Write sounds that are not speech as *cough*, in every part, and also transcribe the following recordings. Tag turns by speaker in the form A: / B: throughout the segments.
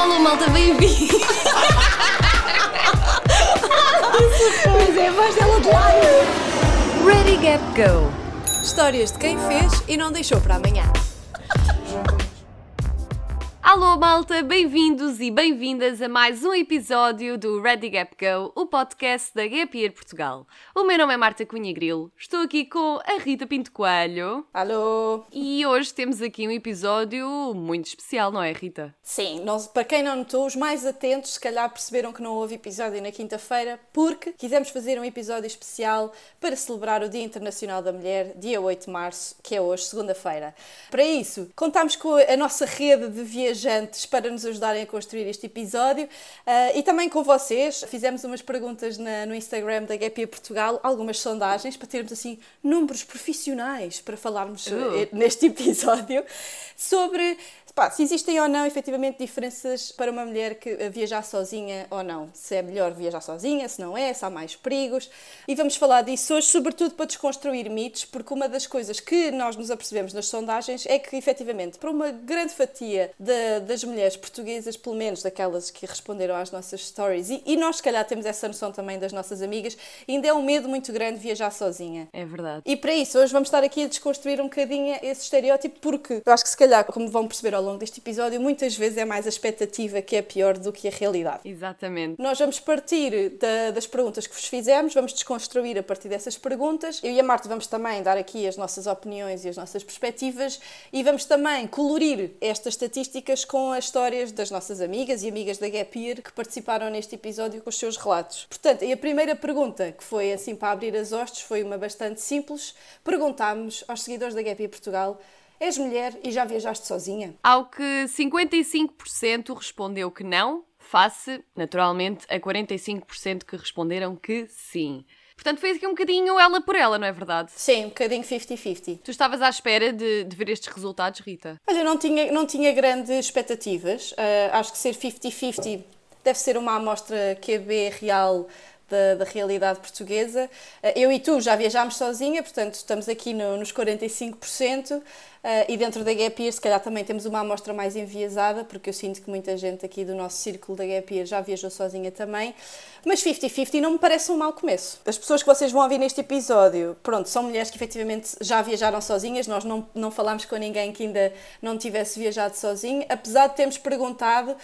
A: Alô, malta, bem-vindo!
B: Pois é, a voz dela de lado.
A: Ready, Gap, Go! Histórias de quem fez e não deixou para amanhã. Alô, malta, bem-vindos e bem-vindas a mais um episódio do Ready Gap Go, o podcast da Gap Year Portugal. O meu nome é Marta Cunha Grilo, estou aqui com a Rita Pinto Coelho
B: Alô?
A: e hoje temos aqui um episódio muito especial, não é, Rita?
B: Sim, nós, para quem não notou, os mais atentos se calhar perceberam que não houve episódio na quinta-feira porque quisemos fazer um episódio especial para celebrar o Dia Internacional da Mulher, dia 8 de março, que é hoje, segunda-feira. Para isso, contámos com a nossa rede de viajantes para nos ajudarem a construir este episódio uh, e também com vocês. Fizemos umas perguntas na, no Instagram da Gapia Portugal, algumas sondagens para termos assim números profissionais para falarmos uh. neste episódio sobre Pá, se existem ou não efetivamente diferenças para uma mulher que viajar sozinha ou não. Se é melhor viajar sozinha, se não é, se há mais perigos. E vamos falar disso hoje, sobretudo para desconstruir mitos, porque uma das coisas que nós nos apercebemos nas sondagens é que efetivamente para uma grande fatia de, das mulheres portuguesas, pelo menos daquelas que responderam às nossas stories, e, e nós se calhar temos essa noção também das nossas amigas, ainda é um medo muito grande viajar sozinha.
A: É verdade.
B: E para isso, hoje vamos estar aqui a desconstruir um bocadinho esse estereótipo, porque eu acho que se calhar, como vão perceber ao longo deste episódio, muitas vezes é mais a expectativa que é pior do que a realidade.
A: Exatamente.
B: Nós vamos partir da, das perguntas que vos fizemos, vamos desconstruir a partir dessas perguntas. Eu e a Marta vamos também dar aqui as nossas opiniões e as nossas perspectivas e vamos também colorir estas estatísticas com as histórias das nossas amigas e amigas da Gap Year que participaram neste episódio com os seus relatos. Portanto, a primeira pergunta, que foi assim para abrir as hostes, foi uma bastante simples. Perguntámos aos seguidores da Gap Year Portugal És mulher e já viajaste sozinha?
A: Ao que 55% respondeu que não, face, naturalmente, a 45% que responderam que sim. Portanto, foi aqui um bocadinho ela por ela, não é verdade?
B: Sim, um bocadinho 50-50.
A: Tu estavas à espera de, de, ver estes resultados, Rita?
B: Olha, não tinha, não tinha grandes expectativas. Uh, acho que ser 50-50 deve ser uma amostra QB real da, da, realidade portuguesa. Uh, eu e tu já viajámos sozinha, portanto estamos aqui no, nos 45%. Uh, e dentro da Gap Year, se calhar também temos uma amostra mais enviesada, porque eu sinto que muita gente aqui do nosso círculo da Gap Year já viajou sozinha também. Mas 50-50 não me parece um mau começo. As pessoas que vocês vão ouvir neste episódio, pronto, são mulheres que efetivamente já viajaram sozinhas. Nós não, não falámos com ninguém que ainda não tivesse viajado sozinho, apesar de termos perguntado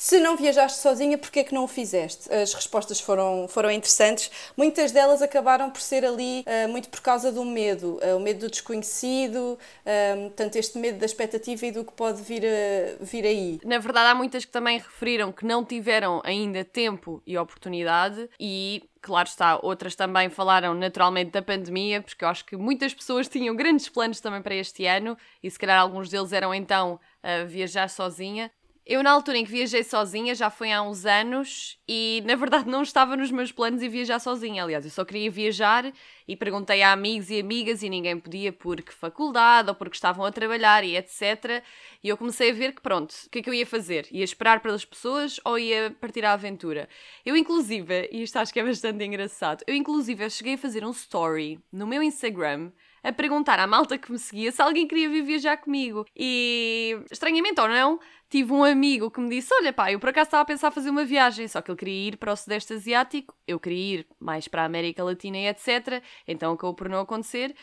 B: se não viajaste sozinha, porquê é que não o fizeste? As respostas foram, foram interessantes. Muitas delas acabaram por ser ali uh, muito por causa do medo, uh, o medo do desconhecido, uh, tanto este medo da expectativa e do que pode vir, a, vir aí.
A: Na verdade, há muitas que também referiram que não tiveram ainda tempo e oportunidade e Claro está, outras também falaram naturalmente da pandemia, porque eu acho que muitas pessoas *laughs* tinham grandes planos também para este ano e se calhar alguns deles eram então viajar sozinha. Eu, na altura em que viajei sozinha, já foi há uns anos, e na verdade não estava nos meus planos em viajar sozinha. Aliás, eu só queria viajar e perguntei a amigos e amigas e ninguém podia porque faculdade ou porque estavam a trabalhar e etc. E eu comecei a ver que, pronto, o que é que eu ia fazer? Ia esperar pelas pessoas ou ia partir à aventura? Eu, inclusive, e isto acho que é bastante engraçado, eu, inclusive, cheguei a fazer um story no meu Instagram a perguntar à malta que me seguia se alguém queria vir viajar comigo. E, estranhamente ou não, tive um amigo que me disse: Olha, pá, eu por acaso estava a pensar fazer uma viagem, só que ele queria ir para o Sudeste Asiático, eu queria ir mais para a América Latina e etc. Então acabou por não acontecer.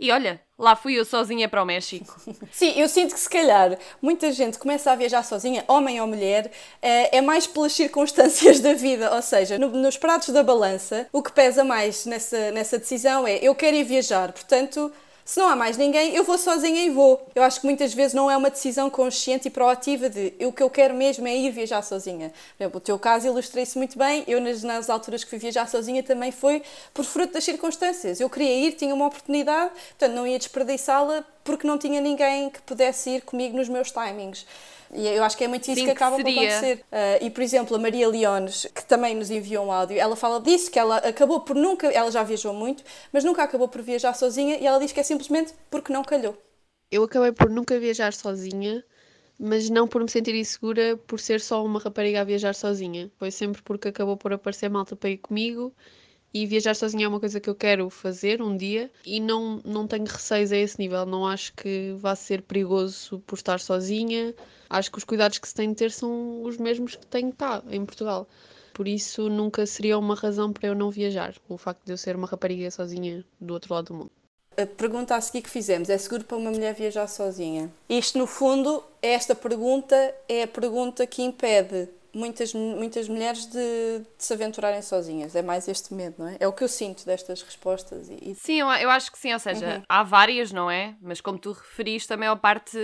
A: E olha, lá fui eu sozinha para o México. *laughs*
B: Sim, eu sinto que se calhar muita gente começa a viajar sozinha, homem ou mulher, eh, é mais pelas circunstâncias da vida. Ou seja, no, nos pratos da balança, o que pesa mais nessa, nessa decisão é eu quero ir viajar, portanto se não há mais ninguém, eu vou sozinha e vou. Eu acho que muitas vezes não é uma decisão consciente e proativa de o que eu quero mesmo é ir viajar sozinha. Por exemplo, o teu caso ilustrei-se muito bem. Eu, nas, nas alturas que fui viajar sozinha, também foi por fruto das circunstâncias. Eu queria ir, tinha uma oportunidade, portanto não ia desperdiçá-la porque não tinha ninguém que pudesse ir comigo nos meus timings. E eu acho que é muito isso
A: Sim,
B: que acaba
A: que
B: por acontecer. Uh, e, por exemplo, a Maria Leones, que também nos enviou um áudio, ela fala disso, que ela acabou por nunca, ela já viajou muito, mas nunca acabou por viajar sozinha e ela diz que é simplesmente porque não calhou.
C: Eu acabei por nunca viajar sozinha, mas não por me sentir insegura por ser só uma rapariga a viajar sozinha. Foi sempre porque acabou por aparecer malta para ir comigo e viajar sozinha é uma coisa que eu quero fazer um dia e não, não tenho receios a esse nível. Não acho que vá ser perigoso por estar sozinha. Acho que os cuidados que se tem de ter são os mesmos que tenho cá, em Portugal. Por isso nunca seria uma razão para eu não viajar, o facto de eu ser uma rapariga sozinha do outro lado do mundo.
B: A pergunta a seguir que fizemos é seguro para uma mulher viajar sozinha? Isto, no fundo, esta pergunta é a pergunta que impede muitas, muitas mulheres de, de, se aventurarem sozinhas. É mais este medo, não é? É o que eu sinto destas respostas. E.
A: Sim, eu, eu, acho que sim. Ou seja, uhum. há várias, não é? Mas como tu referiste, a maior parte.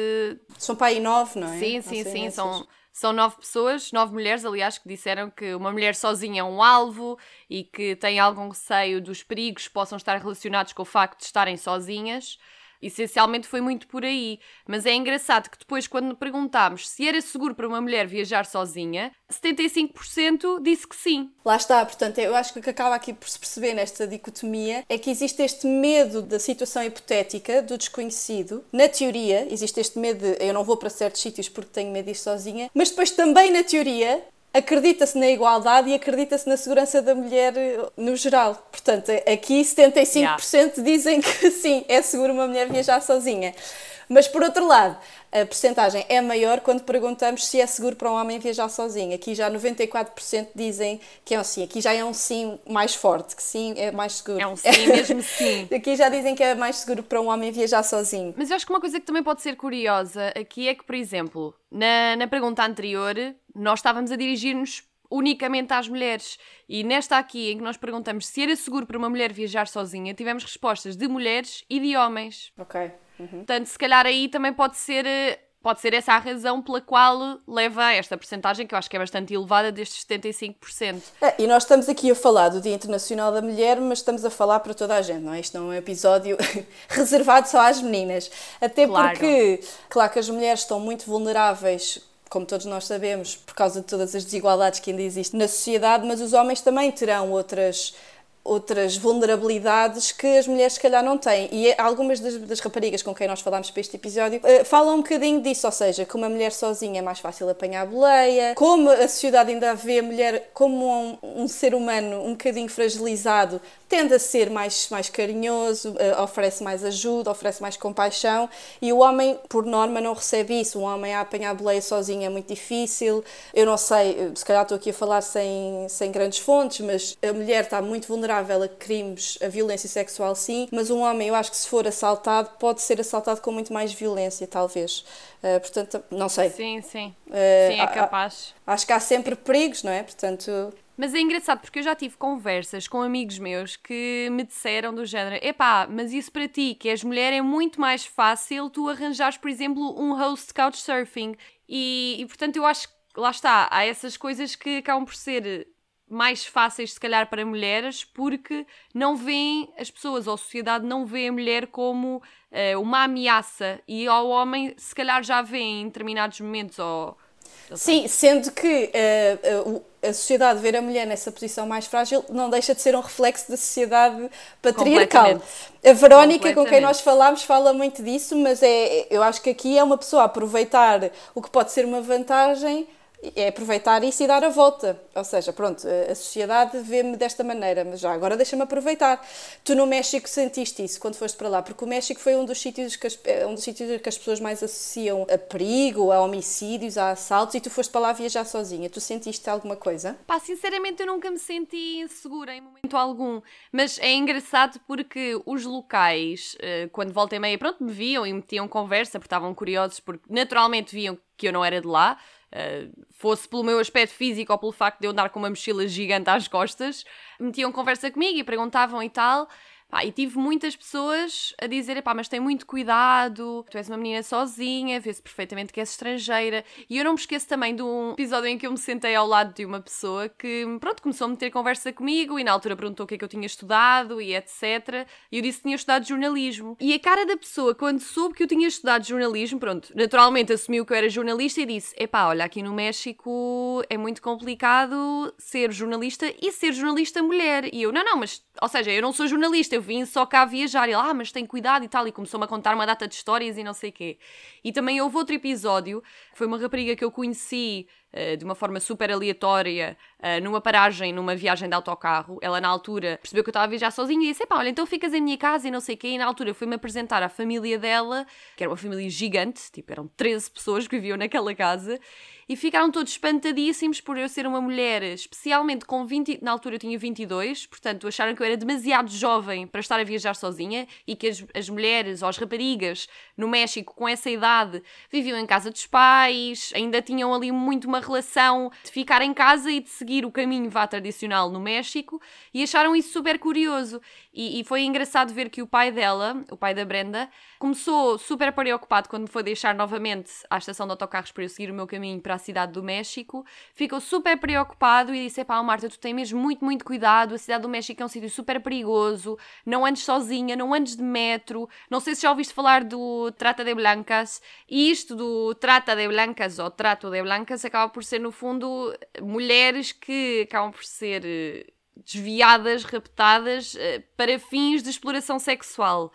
B: São para aí nove, não é?
A: Sim, sim, sim. São, são nove pessoas, nove mulheres, aliás, que disseram que uma mulher sozinha é um alvo e que tem algum receio dos perigos que possam estar relacionados com o facto de estarem sozinhas. Essencialmente foi muito por aí. Mas é engraçado que depois, quando perguntámos se era seguro para uma mulher viajar sozinha, 75% disse que sim.
B: Lá está, portanto, eu acho que o que acaba aqui por se perceber nesta dicotomia é que existe este medo da situação hipotética, do desconhecido. Na teoria, existe este medo de eu não vou para certos sítios porque tenho medo de ir sozinha, mas depois também na teoria acredita-se na igualdade e acredita-se na segurança da mulher eh, no geral. Portanto, aqui 75% yeah. dizem que *laughs* sim, é seguro uma mulher viajar sozinha. Mas por outro lado, a percentagem é maior quando perguntamos se é seguro para um homem viajar sozinho. Aqui já 94% dizem que é um sim. Aqui já é um sim mais forte, que sim é mais seguro.
A: É um sim *laughs* mesmo sim.
B: aqui já dizem que é mais seguro para um homem viajar sozinho.
A: Mas eu acho que uma coisa que também pode ser curiosa aqui é que, por exemplo, na, na pergunta anterior, nós estávamos a dirigir-nos unicamente às mulheres. E nesta aqui, em que nós perguntamos se era seguro para uma mulher viajar sozinha, tivemos respostas de mulheres e de homens.
B: Ok.
A: Uhum. Portanto, se calhar aí também pode ser eh, pode ser essa a razão pela qual leva esta porcentagem, que eu acho que é bastante elevada, destes 75%.
B: É, e nós estamos aqui a falar do Dia Internacional da Mulher, mas estamos a falar para toda a gente, não é? Isto não é um episódio *laughs* reservado só às meninas. Até claro. porque, claro que as mulheres estão muito vulneráveis como todos nós sabemos, por causa de todas as desigualdades que ainda existem na sociedade, mas os homens também terão outras outras vulnerabilidades que as mulheres se calhar não têm. E algumas das, das raparigas com quem nós falámos para este episódio uh, falam um bocadinho disso, ou seja, que uma mulher sozinha é mais fácil apanhar a boleia, como a sociedade ainda vê a mulher como um, um ser humano um bocadinho fragilizado, tende a ser mais, mais carinhoso, uh, oferece mais ajuda, oferece mais compaixão e o homem, por norma, não recebe isso. Um homem a apanhar a boleia sozinho é muito difícil. Eu não sei, se calhar estou aqui a falar sem, sem grandes fontes, mas a mulher está muito vulnerável a crimes, a violência sexual, sim, mas um homem, eu acho que se for assaltado, pode ser assaltado com muito mais violência, talvez. Uh, portanto, não sei.
A: Sim, sim. Uh, sim, é capaz.
B: Acho que há sempre perigos, não é? Portanto,
A: mas é engraçado porque eu já tive conversas com amigos meus que me disseram do género: epá, mas isso para ti, que és mulher, é muito mais fácil tu arranjares, por exemplo, um host couchsurfing. E, e portanto eu acho que lá está, há essas coisas que acabam por ser mais fáceis, se calhar, para mulheres, porque não veem as pessoas ou a sociedade não vê a mulher como uh, uma ameaça. E ao homem, se calhar, já vêem em determinados momentos ou
B: Sim, sendo que uh, a sociedade ver a mulher nessa posição mais frágil não deixa de ser um reflexo da sociedade patriarcal. A Verónica, com quem nós falámos, fala muito disso, mas é, eu acho que aqui é uma pessoa a aproveitar o que pode ser uma vantagem é aproveitar isso e dar a volta. Ou seja, pronto, a sociedade vê-me desta maneira, mas já agora deixa-me aproveitar. Tu no México sentiste isso quando foste para lá, porque o México foi um dos sítios que as, é um dos sítios que as pessoas mais associam a perigo, a homicídios, a assaltos, e tu foste para lá viajar sozinha. Tu sentiste alguma coisa?
A: Pá, sinceramente eu nunca me senti insegura em momento algum, mas é engraçado porque os locais, eh, quando voltei meia, pronto, me viam e metiam conversa, porque estavam curiosos, porque naturalmente viam que eu não era de lá, Uh, fosse pelo meu aspecto físico ou pelo facto de eu andar com uma mochila gigante às costas, metiam conversa comigo e perguntavam e tal. Pá, e tive muitas pessoas a dizer, pá, mas tem muito cuidado, tu és uma menina sozinha, vê-se perfeitamente que és estrangeira. E eu não me esqueço também de um episódio em que eu me sentei ao lado de uma pessoa que, pronto, começou a meter conversa comigo e na altura perguntou o que é que eu tinha estudado e etc. E eu disse que tinha estudado jornalismo. E a cara da pessoa, quando soube que eu tinha estudado jornalismo, pronto, naturalmente assumiu que eu era jornalista e disse, epá, olha, aqui no México é muito complicado ser jornalista e ser jornalista mulher. E eu, não, não, mas, ou seja, eu não sou jornalista, eu vim só cá viajar. Ele, ah, mas tem cuidado e tal. E começou-me a contar uma data de histórias e não sei o quê. E também houve outro episódio, foi uma rapariga que eu conheci de uma forma super aleatória uh, numa paragem, numa viagem de autocarro. Ela, na altura, percebeu que eu estava a viajar sozinha e disse: pá, olha, então ficas em minha casa e não sei o quê. E na altura fui-me apresentar à família dela, que era uma família gigante, tipo, eram 13 pessoas que viviam naquela casa e ficaram todos espantadíssimos por eu ser uma mulher, especialmente com 20, na altura eu tinha 22, portanto acharam que eu era demasiado jovem para estar a viajar sozinha e que as, as mulheres ou as raparigas no México com essa idade viviam em casa dos pais, ainda tinham ali muito uma relação de ficar em casa e de seguir o caminho vá tradicional no México e acharam isso super curioso. E, e foi engraçado ver que o pai dela, o pai da Brenda, começou super preocupado quando me foi deixar novamente à estação de autocarros para eu seguir o meu caminho para a cidade do México, ficou super preocupado e disse: Pá, Marta, tu tens mesmo muito, muito cuidado. A cidade do México é um sítio super perigoso. Não andes sozinha, não andes de metro. Não sei se já ouviste falar do Trata de Blancas. E isto do Trata de Blancas ou Trato de Blancas acaba por ser, no fundo, mulheres que acabam por ser eh, desviadas, raptadas eh, para fins de exploração sexual.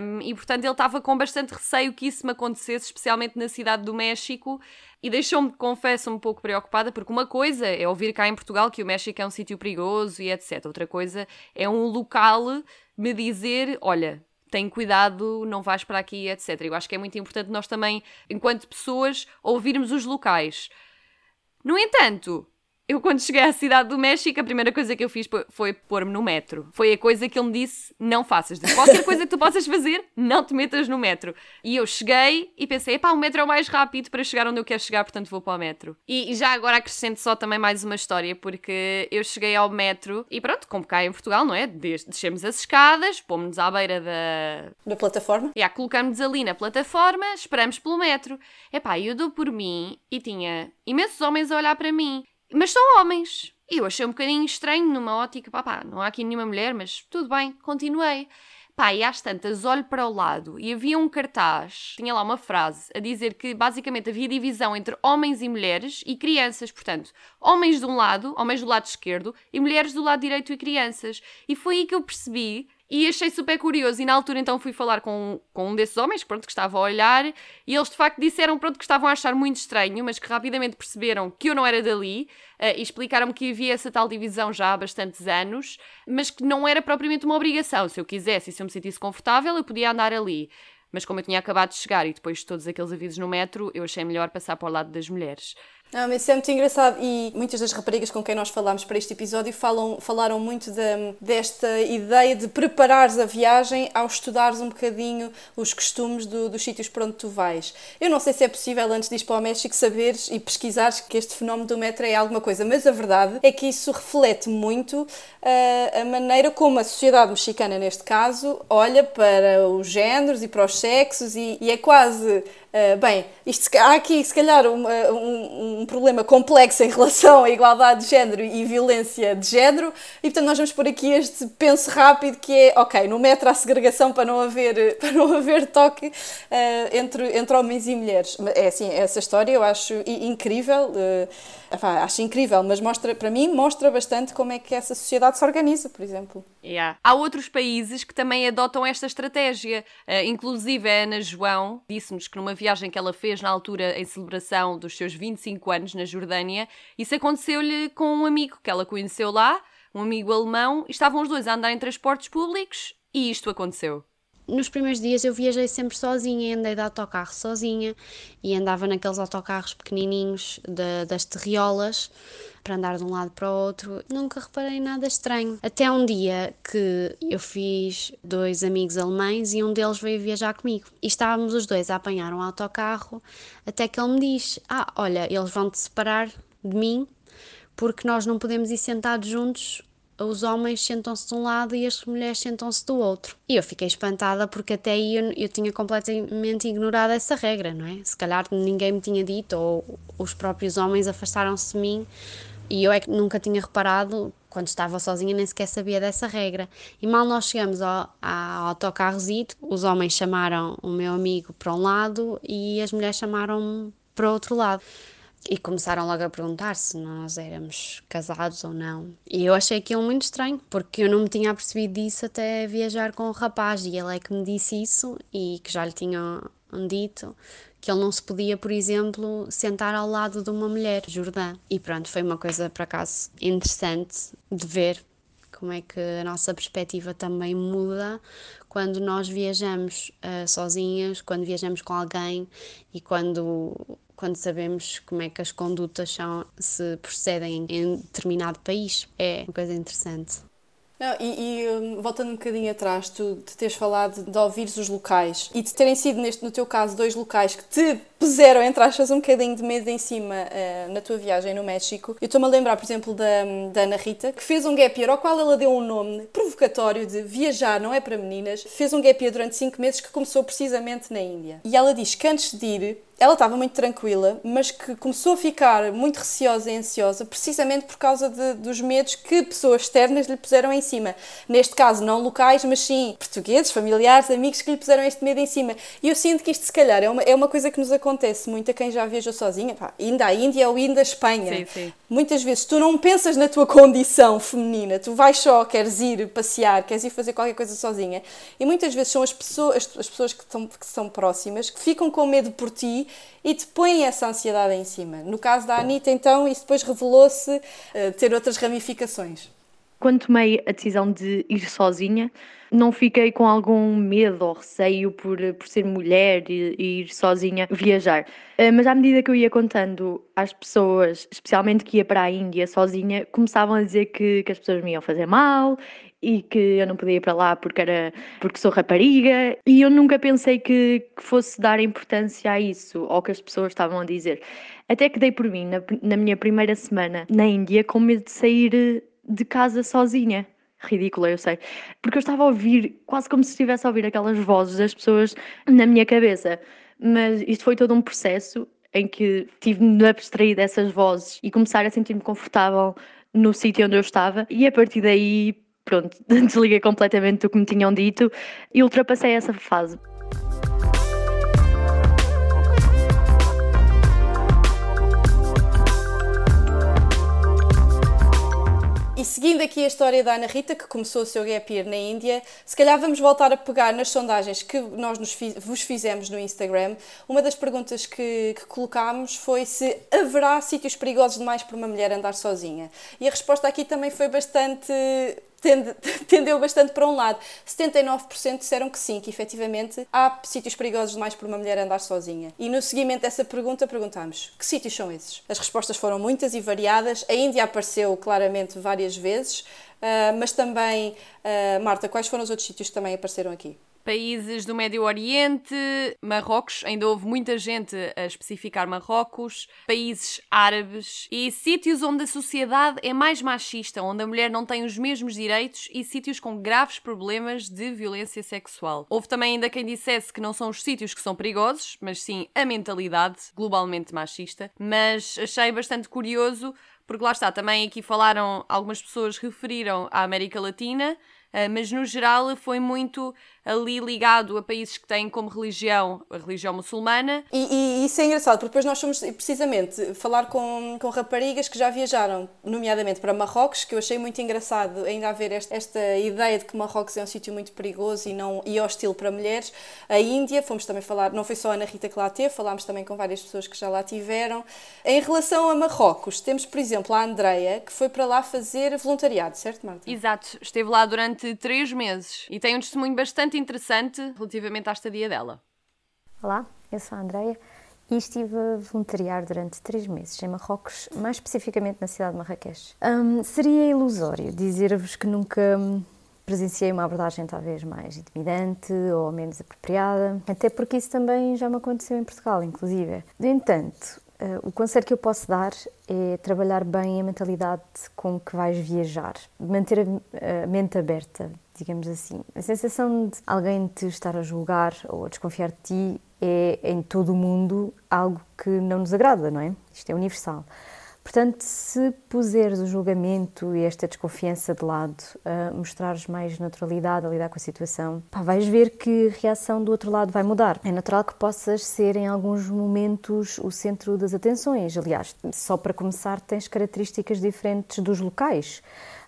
A: Um, e portanto ele estava com bastante receio que isso me acontecesse, especialmente na cidade do México, e deixou-me, confesso, um pouco preocupada, porque uma coisa é ouvir cá em Portugal que o México é um sítio perigoso e etc. Outra coisa é um local me dizer: olha, tem cuidado, não vais para aqui, etc. Eu acho que é muito importante nós também, enquanto pessoas, ouvirmos os locais. No entanto, eu, quando cheguei à cidade do México, a primeira coisa que eu fiz foi pôr-me no metro. Foi a coisa que ele me disse: não faças. De qualquer coisa que tu possas fazer, não te metas no metro. E eu cheguei e pensei: pá, o metro é o mais rápido para chegar onde eu quero chegar, portanto vou para o metro. E, já agora acrescento só também mais uma história, porque eu cheguei ao metro e pronto, como cá em Portugal, não é? Descemos as escadas, pomos-nos à beira da.
B: Da plataforma?
A: E yeah, colocamos ali na plataforma, esperamos pelo metro. Epá, eu dou por mim e tinha imensos homens a olhar para mim. Mas são homens. E eu achei um bocadinho estranho numa ótica, pá, pá, não há aqui nenhuma mulher, mas tudo bem, continuei. Pá, e às tantas olho para o lado e havia um cartaz, tinha lá uma frase a dizer que basicamente havia divisão entre homens e mulheres e crianças, portanto, homens de um lado, homens do lado esquerdo e mulheres do lado direito e crianças. E foi aí que eu percebi e achei super curioso. E na altura então fui falar com, com um desses homens, pronto, que estava a olhar, e eles de facto disseram, pronto, que estavam a achar muito estranho, mas que rapidamente perceberam que eu não era dali, uh, e explicaram-me que havia essa tal divisão já há bastantes anos, mas que não era propriamente uma obrigação. Se eu quisesse e se eu me sentisse confortável, eu podia andar ali. Mas como eu tinha acabado de chegar e depois de todos aqueles avisos no metro, eu achei melhor passar para o lado das mulheres.
B: Não, mas isso é muito engraçado e muitas das raparigas com quem nós falámos para este episódio falam, falaram muito de, desta ideia de preparares a viagem ao estudares um bocadinho os costumes do, dos sítios para onde tu vais. Eu não sei se é possível antes de ir para o México saberes e pesquisares que este fenómeno do metro é alguma coisa, mas a verdade é que isso reflete muito uh, a maneira como a sociedade mexicana, neste caso, olha para os géneros e para os sexos e, e é quase Uh, bem, isto, há aqui se calhar um, um, um, problema complexo em relação à igualdade de género e violência de género, e portanto nós vamos por aqui este penso rápido que é, ok, no metro há segregação para não haver, *laughs* para não haver toque uh, entre, entre homens e mulheres. É assim, essa história eu acho incrível. Uh, acho incrível, mas mostra, para mim, mostra bastante como é que essa sociedade se organiza, por exemplo.
A: Yeah. Há outros países que também adotam esta estratégia. Inclusive, a Ana João disse-nos que numa viagem que ela fez na altura em celebração dos seus 25 anos na Jordânia, isso aconteceu-lhe com um amigo que ela conheceu lá, um amigo alemão, e estavam os dois a andar em transportes públicos e isto aconteceu.
D: Nos primeiros dias eu viajei sempre sozinha, andei de autocarro sozinha e andava naqueles autocarros pequenininhos de, das terriolas para andar de um lado para o outro. Nunca reparei nada estranho. Até um dia que eu fiz dois amigos alemães e um deles veio viajar comigo. E estávamos os dois a apanhar um autocarro até que ele me diz: Ah, olha, eles vão te separar de mim porque nós não podemos ir sentados juntos os homens sentam-se de um lado e as mulheres sentam-se do outro. E eu fiquei espantada porque até aí eu, eu, tinha completamente ignorado essa regra, não é? Se calhar ninguém me tinha dito ou os próprios homens afastaram-se de mim e eu é que nunca tinha reparado, quando estava sozinha nem sequer sabia dessa regra. E mal nós chegamos ao, ao autocarrozito, os homens chamaram o meu amigo para um lado e as mulheres chamaram-me para o outro lado e começaram logo a perguntar se nós éramos casados ou não. E eu achei aquilo muito estranho, porque eu não me tinha apercebido disso até viajar com o rapaz, e ele é que me disse isso e que já lhe tinham dito que ele não se podia, por exemplo, sentar ao lado de uma mulher jordã. E pronto, foi uma coisa, por acaso, interessante de ver como é que a nossa perspectiva também muda quando nós viajamos uh, sozinhas, quando viajamos com alguém e quando, quando sabemos como é que as condutas são, se procedem em determinado país. É uma coisa interessante.
B: Não, e, e um, voltando um bocadinho atrás, tu de teres falado de ouvires os locais e de terem sido, neste, no teu caso, dois locais que te puseram, entre aspas, um bocadinho de medo em cima uh, na tua viagem no México. Eu estou-me a lembrar, por exemplo, da, da Ana Rita, que fez um gap year ao qual ela deu um nome provocatório de viajar não é para meninas. Fez um gap year durante 5 meses que começou precisamente na Índia. E ela diz que antes de ir, ela estava muito tranquila, mas que começou a ficar muito receosa e ansiosa precisamente por causa de, dos medos que pessoas externas lhe puseram em cima. Neste caso, não locais, mas sim portugueses, familiares, amigos que lhe puseram este medo em cima. E eu sinto que isto, se calhar, é uma, é uma coisa que nos acontece muito a quem já viajou sozinha, pá, ainda a Índia ou ainda a Espanha.
A: Sim, sim.
B: Muitas vezes tu não pensas na tua condição feminina, tu vais só, queres ir passear, queres ir fazer qualquer coisa sozinha. E muitas vezes são as pessoas, as, as pessoas que, estão, que são próximas que ficam com medo por ti e te põem essa ansiedade em cima. No caso da Anitta, então, isso depois revelou-se uh, ter outras ramificações.
E: Quando tomei a decisão de ir sozinha, não fiquei com algum medo ou receio por, por ser mulher e, e ir sozinha viajar. Uh, mas à medida que eu ia contando às pessoas, especialmente que ia para a Índia sozinha, começavam a dizer que, que as pessoas me iam fazer mal e que eu não podia ir para lá porque era porque sou rapariga e eu nunca pensei que, que fosse dar importância a isso ou que as pessoas estavam a dizer. Até que dei por mim na, na minha primeira semana na Índia com medo de sair de casa sozinha. Ridícula, eu sei. Porque eu estava a ouvir, quase como se estivesse a ouvir aquelas vozes das pessoas na minha cabeça. Mas isto foi todo um processo em que tive de me abstrair dessas vozes e começar a sentir-me confortável no sítio onde eu estava. E a partir daí pronto, *laughs* desliguei completamente do que me tinham dito e ultrapassei essa fase.
B: E seguindo aqui a história da Ana Rita, que começou o seu gap year na Índia, se calhar vamos voltar a pegar nas sondagens que nós nos, vos fizemos no Instagram. Uma das perguntas que, que colocámos foi se haverá sítios perigosos demais para uma mulher andar sozinha. E a resposta aqui também foi bastante tende, *laughs* tendeu bastante para um lado. 79% disseram que sim, que efetivamente há sítios perigosos demais para uma mulher andar sozinha. E no seguimento dessa pergunta perguntámos: que sítios são esses? As respostas foram muitas e variadas. A Índia apareceu claramente várias vezes, uh, mas também, uh, Marta, quais foram os outros sítios que também apareceram aqui?
A: Países do Médio Oriente, Marrocos, ainda houve muita gente a especificar Marrocos, países árabes e sítios onde a sociedade é mais machista, onde a mulher não tem os mesmos direitos e sítios com graves problemas de violência sexual. Houve também ainda quem dissesse que não são os sítios que são perigosos, mas sim a mentalidade globalmente machista, mas achei bastante curioso porque lá está, também aqui falaram, algumas pessoas referiram à América Latina, eh, mas no geral foi muito ali ligado a países que têm como religião a religião muçulmana.
B: E, e isso é engraçado, porque depois nós fomos precisamente falar com, com raparigas que já viajaram, nomeadamente para Marrocos, que eu achei muito engraçado ainda haver esta, esta ideia de que Marrocos é um sítio muito perigoso e, não, e hostil para mulheres. A Índia, fomos também falar, não foi só a Ana Rita que lá teve, falámos também com várias pessoas que já lá tiveram. Em relação a Marrocos, temos, por exemplo, a Andreia, que foi para lá fazer voluntariado, certo, Marta?
A: Exato, esteve lá durante três meses e tem um testemunho bastante interessante relativamente à estadia dela.
F: Olá, eu sou a Andreia e estive a voluntariar durante três meses em Marrocos, mais especificamente na cidade de Marrakech. Um, seria ilusório dizer-vos que nunca presenciei uma abordagem talvez mais intimidante ou menos apropriada, até porque isso também já me aconteceu em Portugal, inclusive. No entanto, uh, o conselho que eu posso dar é trabalhar bem a mentalidade com que vais viajar, manter a, a mente aberta, digamos assim. A sensação de alguém te estar a julgar ou a desconfiar de ti é, em todo o mundo, algo que não nos agrada, não é? Isto é universal. Portanto, se puseres o julgamento e esta desconfiança de lado, uh, mostrares mais naturalidade a lidar com a situação, pá, vais ver que a reação do outro lado vai mudar. É natural que possas ser em alguns momentos o centro das atenções. Aliás, só para começar, tens características diferentes dos locais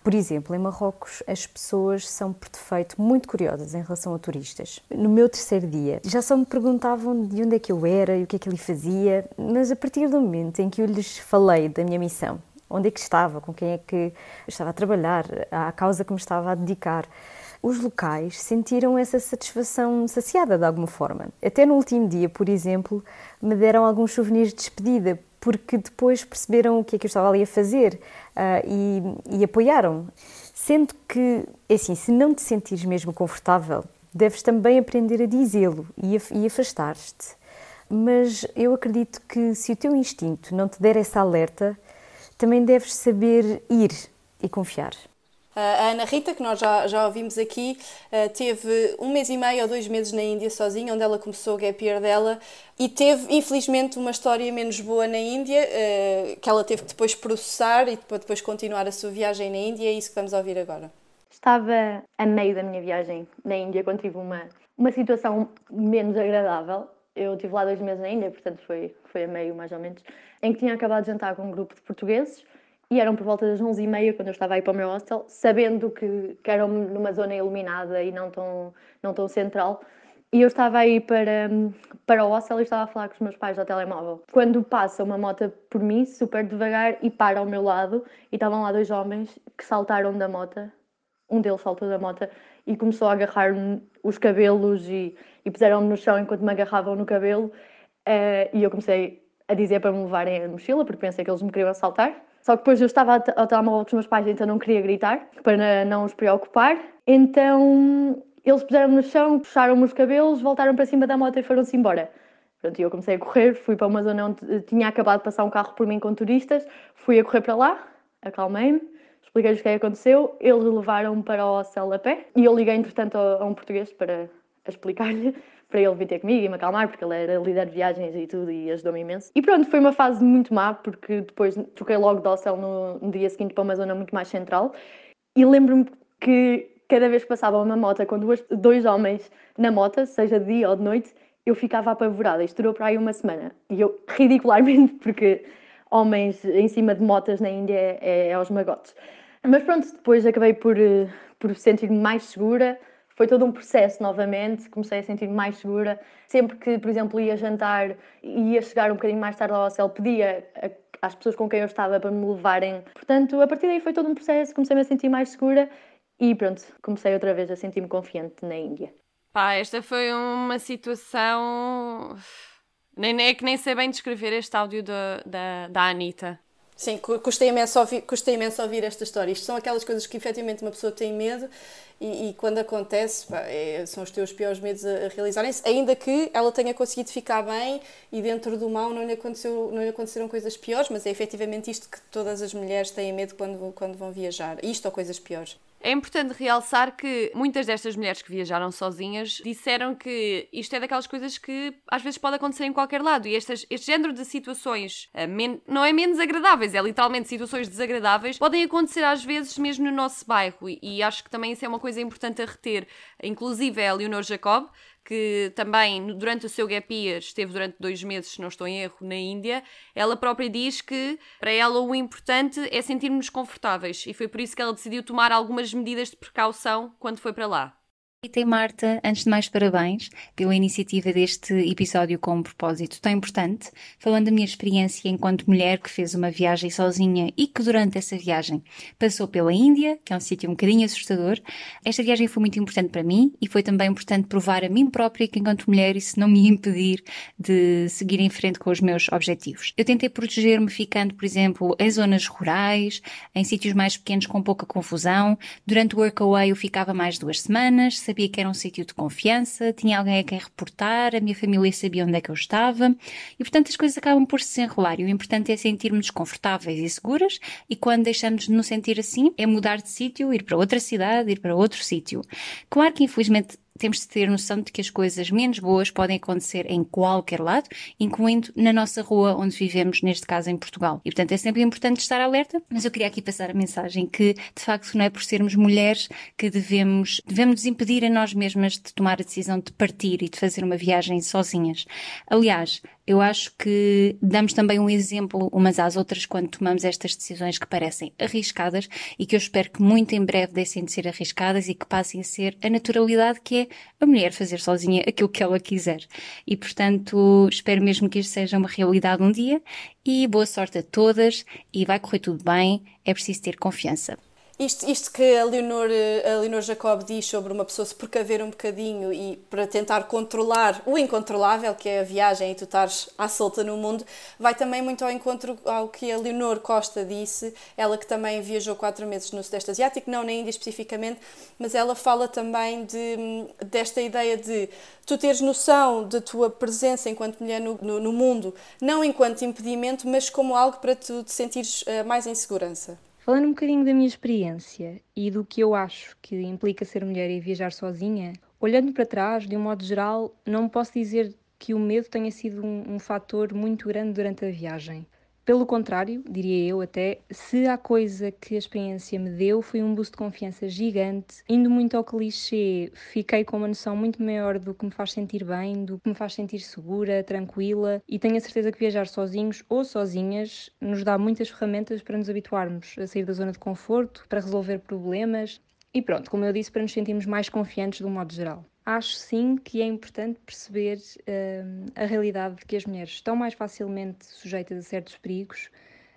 F: Por exemplo, em Marrocos as pessoas são por defeito muito curiosas em relação a turistas. No meu terceiro dia já só me perguntavam de onde é que eu era e o que é que ele fazia, mas a partir do momento em que eu lhes falei da minha missão, onde é que estava, com quem é que estava a trabalhar, à causa que me estava a dedicar, os locais sentiram essa satisfação saciada de alguma forma. Até no último dia, por exemplo, me deram alguns souvenirs de despedida, porque depois perceberam o que é que eu estava ali a fazer uh, e, e apoiaram. Sendo que, é assim, se não te sentires mesmo confortável, deves também aprender a dizê-lo e, e afastar-te. Mas eu acredito que se o teu instinto não te der essa alerta, também deves saber ir e confiar.
B: A Ana Rita, que nós já, já ouvimos aqui, eh, teve um mês e meio ou dois meses na Índia sozinha, onde ela começou o gap year dela, e teve, infelizmente, uma história menos boa na Índia, eh, que ela teve que depois processar e depois continuar a sua viagem na Índia, é isso que vamos ouvir agora.
E: Estava a meio da minha viagem na Índia, quando tive uma, uma situação menos agradável. Eu estive lá dois meses na Índia, portanto foi, foi a meio mais ou menos, em que tinha acabado de jantar com um grupo de portugueses e eram por volta das 11h30 quando eu estava aí para o meu hostel, sabendo que, que era numa zona iluminada e não tão, não tão central. E eu estava aí para, para o hostel e estava a falar com os meus pais ao telemóvel. Quando passa uma moto por mim, super devagar, e para ao meu lado, e estavam lá dois homens que saltaram da moto. Um deles saltou da moto e começou a agarrar os cabelos e, e puseram-me no chão enquanto me agarravam no cabelo. Uh, e eu comecei a dizer para me levarem a mochila, porque pensei que eles me queriam assaltar. Só que depois eu estava ao telemóvel com os meus pais, então não queria gritar, para não os preocupar. Então eles puseram-me no chão, puxaram-me os cabelos, voltaram para cima da moto e foram-se embora. Pronto, eu comecei a correr, fui para uma zona onde tinha acabado de passar um carro por mim com turistas, fui a correr para lá, acalmei-me, expliquei-lhes o que é aconteceu, eles levaram-me para o hostel a pé e eu liguei entretanto a, um português para explicar-lhe para ele vir ter comigo e me acalmar, porque ele era líder de viagens e tudo e ajudou-me imenso. E pronto, foi uma fase muito má, porque depois troquei logo de hostel no, no dia seguinte para uma zona muito mais central. E lembro-me que cada vez que passava uma moto com duas, dois homens na moto, seja de dia ou de noite, eu ficava apavorada. Isto durou para aí uma semana. E eu, *laughs* ridicularmente, porque homens em cima de motas na Índia é, é, é aos magotes. Mas pronto, depois acabei por, eh, por sentir-me mais segura, foi todo um processo novamente, comecei a sentir mais segura. Sempre que, por exemplo, ia jantar e ia chegar um bocadinho mais tarde ao hotel, pedia às pessoas com quem eu estava para me levarem. Portanto, a partir daí foi todo um processo, comecei-me a sentir mais segura e pronto, comecei outra vez a sentir-me confiante na Índia.
A: Pá, esta foi uma situação. Nem, é que nem sei bem descrever este áudio da, da, da Anitta.
B: Sim, custa imenso, ouvir, custa imenso ouvir esta história. Isto são aquelas coisas que efetivamente uma pessoa tem medo e, e quando acontece, pá, é, são os teus piores medos a, a realizarem-se, ainda que ela tenha conseguido ficar bem e dentro do mal não lhe, aconteceu, não lhe aconteceram coisas piores, mas é efetivamente isto que todas as mulheres têm medo quando, quando vão viajar. Isto ou coisas piores.
A: É importante realçar que muitas destas mulheres que viajaram sozinhas disseram que isto é daquelas coisas que às vezes pode acontecer em qualquer lado e estas, este género de situações uh, não é menos agradáveis, é literalmente situações desagradáveis, podem acontecer às vezes mesmo no nosso bairro e, e acho que também isso é uma coisa importante a reter. Inclusive a Leonor Jacob, que também durante o seu gap year esteve durante dois meses, se não estou em erro, na Índia, ela própria diz que para ela o importante é sentirmos confortáveis e foi por isso que ela decidiu tomar algumas medidas de precaução quando foi para lá.
G: E Marta, antes de mais parabéns pela iniciativa deste episódio com um propósito tão importante, falando da minha experiência enquanto mulher que fez uma viagem sozinha e que durante essa viagem passou pela Índia, que é um sítio um bocadinho assustador. Esta viagem foi muito importante para mim e foi também importante provar a mim própria que enquanto mulher isso não me impedir de seguir em frente com os meus objetivos. Eu tentei proteger-me ficando, por exemplo, em zonas rurais, em sítios mais pequenos com pouca confusão. Durante o workaway eu ficava mais duas semanas, sabia que era um sítio de confiança, tinha alguém a quem reportar, a minha família sabia onde é que eu estava e, portanto, as coisas acabam por se enrolar. E o importante é sentirmos confortáveis e seguras e quando deixamos de nos sentir assim, é mudar de sítio, ir para outra cidade, ir para outro sítio. Claro que, infelizmente, temos de ter noção de que as coisas menos boas podem acontecer em qualquer lado, incluindo na nossa rua onde vivemos, neste caso em Portugal. E portanto é sempre importante estar alerta, mas eu queria aqui passar a mensagem que de facto não é por sermos mulheres que devemos, devemos impedir a nós mesmas de tomar a decisão de partir e de fazer uma viagem sozinhas. Aliás, Eu acho que damos também um exemplo umas às outras quando tomamos estas decisões que parecem arriscadas e que eu espero que muito em breve deixem de ser arriscadas e que passem a ser a naturalidade que é a mulher fazer sozinha aquilo que ela quiser. E portanto, espero mesmo que isto seja uma realidade um dia e boa sorte a todas e vai correr tudo bem, é preciso ter confiança.
B: Isto, isto que a Leonor, a Leonor Jacob diz sobre uma pessoa se precaver um bocadinho e para tentar controlar o incontrolável, que é a viagem e tu estares à solta no mundo, vai também muito ao encontro ao que a Leonor Costa disse, ela que também viajou quatro meses no Sudeste Asiático, não na Índia especificamente, mas ela fala também de, desta ideia de tu teres noção da tua presença enquanto mulher no, no, no mundo, não enquanto impedimento, mas como algo para tu te sentires uh, mais em segurança.
H: Falando um bocadinho da minha experiência e do que eu acho que implica ser mulher e viajar sozinha, olhando para trás, de um modo geral, não posso dizer que o medo tenha sido um, um fator muito grande durante a viagem. Pelo contrário, diria eu até, se a coisa que a experiência me deu foi um boost de confiança gigante, indo muito ao clichê, fiquei com uma noção muito maior do que me faz sentir bem, do que me faz sentir segura, tranquila. E tenho a certeza que viajar sozinhos ou sozinhas nos dá muitas ferramentas para nos habituarmos a sair da zona de conforto, para resolver problemas. E pronto, como eu disse, para nos sentirmos mais confiantes de um modo geral acho sim que é importante perceber uh, a realidade de que as mulheres estão mais facilmente sujeitas a certos perigos,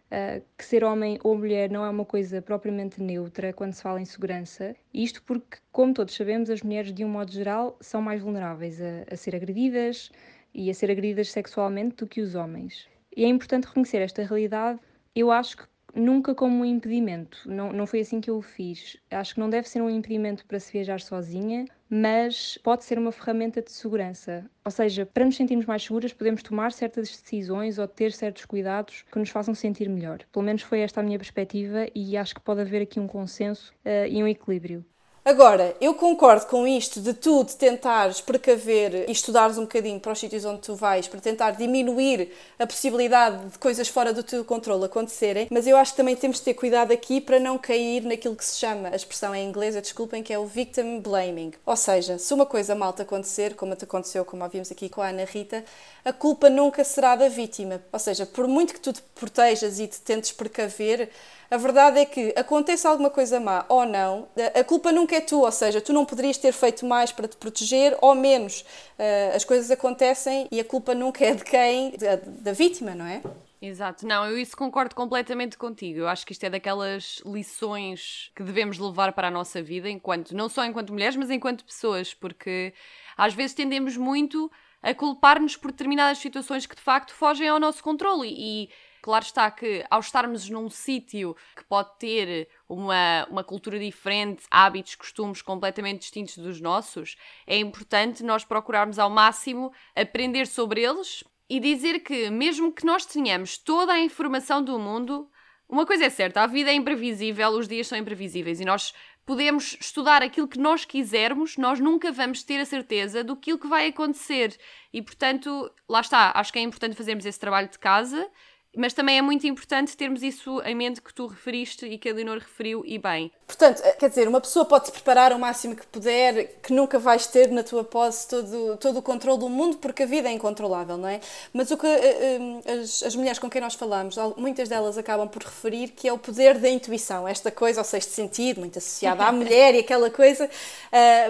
H: uh, que ser homem ou mulher não é uma coisa propriamente neutra quando se fala em segurança. Isto porque, como todos sabemos, as mulheres, de um modo geral, são mais vulneráveis a, a ser agredidas e a ser agredidas sexualmente do que os homens. E é importante reconhecer esta realidade. Eu acho que nunca como um impedimento. Não, não foi assim que eu o fiz. Acho que não deve ser um impedimento para se viajar sozinha, mas pode ser uma ferramenta de segurança. Ou seja, para nos sentirmos mais seguras, podemos tomar certas decisões ou ter certos cuidados que nos façam sentir melhor. Pelo menos foi esta a minha perspectiva e acho que pode haver aqui um consenso uh, e um equilíbrio.
B: Agora, eu concordo com isto de tu de tentares precaver e estudares um bocadinho para os sítios onde tu vais, para tentar diminuir a possibilidade de coisas fora do teu controle acontecerem, mas eu acho que também temos de ter cuidado aqui para não cair naquilo que se chama, a expressão em inglês, desculpem, que é o victim blaming. Ou seja, se uma coisa mal te acontecer, como te aconteceu, como ouvimos aqui com a Ana Rita, a culpa nunca será da vítima. Ou seja, por muito que tu te protejas e te tentes precaver, a verdade é que aconteça alguma coisa má ou não, a culpa nunca é tua, ou seja, tu não poderias ter feito mais para te proteger ou menos. Eh, as coisas acontecem e a culpa nunca é de quem? Da, da vítima, não é?
A: Exato, não, eu isso concordo completamente contigo. Eu acho que isto é daquelas lições que devemos levar para a nossa vida, enquanto não só enquanto mulheres, mas enquanto pessoas, porque às vezes tendemos muito a culpar-nos por determinadas situações que de facto fogem ao nosso controle e Claro está que ao estarmos num sítio que pode ter uma, uma cultura diferente, hábitos, costumes completamente distintos dos nossos, é importante nós procurarmos ao máximo aprender sobre eles e dizer que, mesmo que nós tenhamos toda a informação do mundo, uma coisa é certa, a vida é imprevisível, os dias são imprevisíveis e nós podemos estudar aquilo que nós quisermos, nós nunca vamos ter a certeza do que vai acontecer. E portanto, lá está, acho que é importante fazermos esse trabalho de casa mas também é muito importante termos isso em mente que tu referiste e que a Leonor referiu e bem.
B: Portanto, eh, quer dizer, uma pessoa pode se preparar o máximo que puder, que nunca vais ter na tua posse todo, todo o controle do mundo, porque a vida é incontrolável, não é? Mas o que eh, eh, as, as mulheres com quem nós falamos, muitas delas acabam por referir que é o poder da intuição, esta coisa, ao sexto sentido, muito associada à *laughs* mulher e aquela coisa,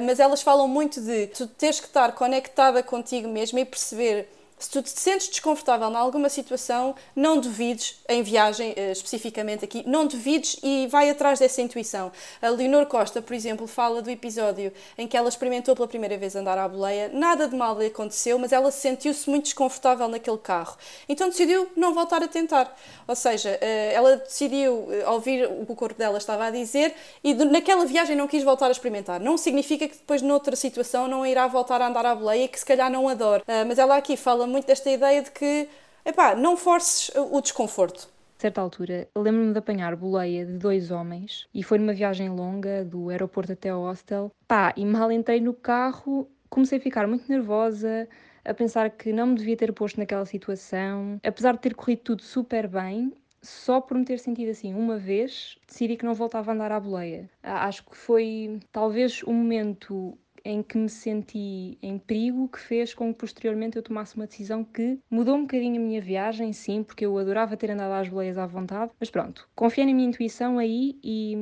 B: mas elas falam muito de tu teres que estar conectada contigo mesma e perceber se tu te sentes desconfortável em alguma situação, não duvides, em viagem eh, especificamente aqui, não duvides e vai atrás dessa intuição. A Leonor Costa, por exemplo, fala do episódio em que ela experimentou pela primeira vez andar à boleia, nada de mal lhe aconteceu, mas ela sentiu-se muito desconfortável naquele carro. Então decidiu não voltar a tentar. Ou seja, eh, ela decidiu eh, ouvir o que o corpo dela estava a dizer e naquela viagem não quis voltar a experimentar. Não significa que depois, noutra situação, não irá voltar a andar à boleia, que se calhar não adora. Mas ela aqui fala muito desta ideia de que, epá, não forces o desconforto.
H: Certa altura, lembro-me de apanhar boleia de dois homens e foi numa viagem longa do aeroporto até ao hostel. Pá, e mal entrei no carro, comecei a ficar muito nervosa, a pensar que não me devia ter posto naquela situação. Apesar de ter corrido tudo super bem, só por me ter sentido assim uma vez, decidi que não voltava a andar à boleia. Acho que foi talvez o momento em que me senti em perigo que fez com que posteriormente eu tomasse uma decisão que mudou um bocadinho a minha viagem, sim, porque eu adorava ter andado às boleias à vontade, mas pronto, confiei na minha intuição aí e,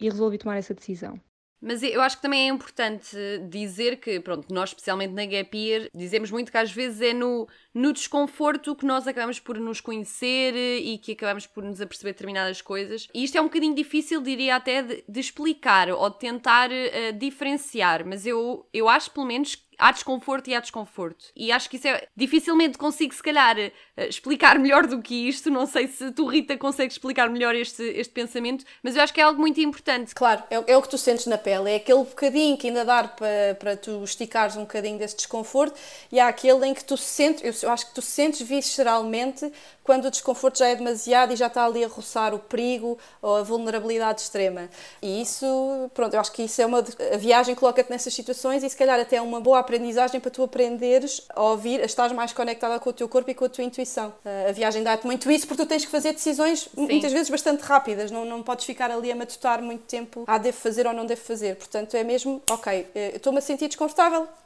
H: e resolvi tomar essa decisão.
A: Mas eu acho que também é importante dizer que, pronto, nós especialmente na Gap Year, dizemos muito que às vezes é no, no desconforto que nós acabamos por nos conhecer e que acabamos por nos aperceber determinadas coisas. E isto é um bocadinho difícil, diria até, de, de explicar ou de tentar uh, diferenciar, mas eu, eu acho pelo menos há desconforto e há desconforto. E acho que isso é. Dificilmente consigo, se calhar, eh, explicar melhor do que isto. Não sei se tu, Rita, consegues explicar melhor este, este pensamento, mas eu acho que é algo muito importante.
B: Claro, é, é o que tu sentes na pele. É aquele bocadinho que ainda dá para, para tu esticares um bocadinho desse desconforto e há aquele em que tu sentes. Eu acho que tu sentes visceralmente quando o desconforto já é demasiado e já está ali a roçar o perigo ou a vulnerabilidade extrema. E isso, pronto, eu acho que isso é uma. A viagem coloca-te nessas situações e se calhar até é uma boa aprendizagem para tu aprenderes a ouvir, a estar mais conectada com o teu corpo e com a tua intuição. A viagem dá-te muito isso porque tu tens que fazer decisões Sim. muitas vezes bastante rápidas, não, não podes ficar ali a matutar muito tempo, ah, devo fazer ou não devo fazer. Portanto, é mesmo, ok, eh, estou-me a sentir desconfortável, eh,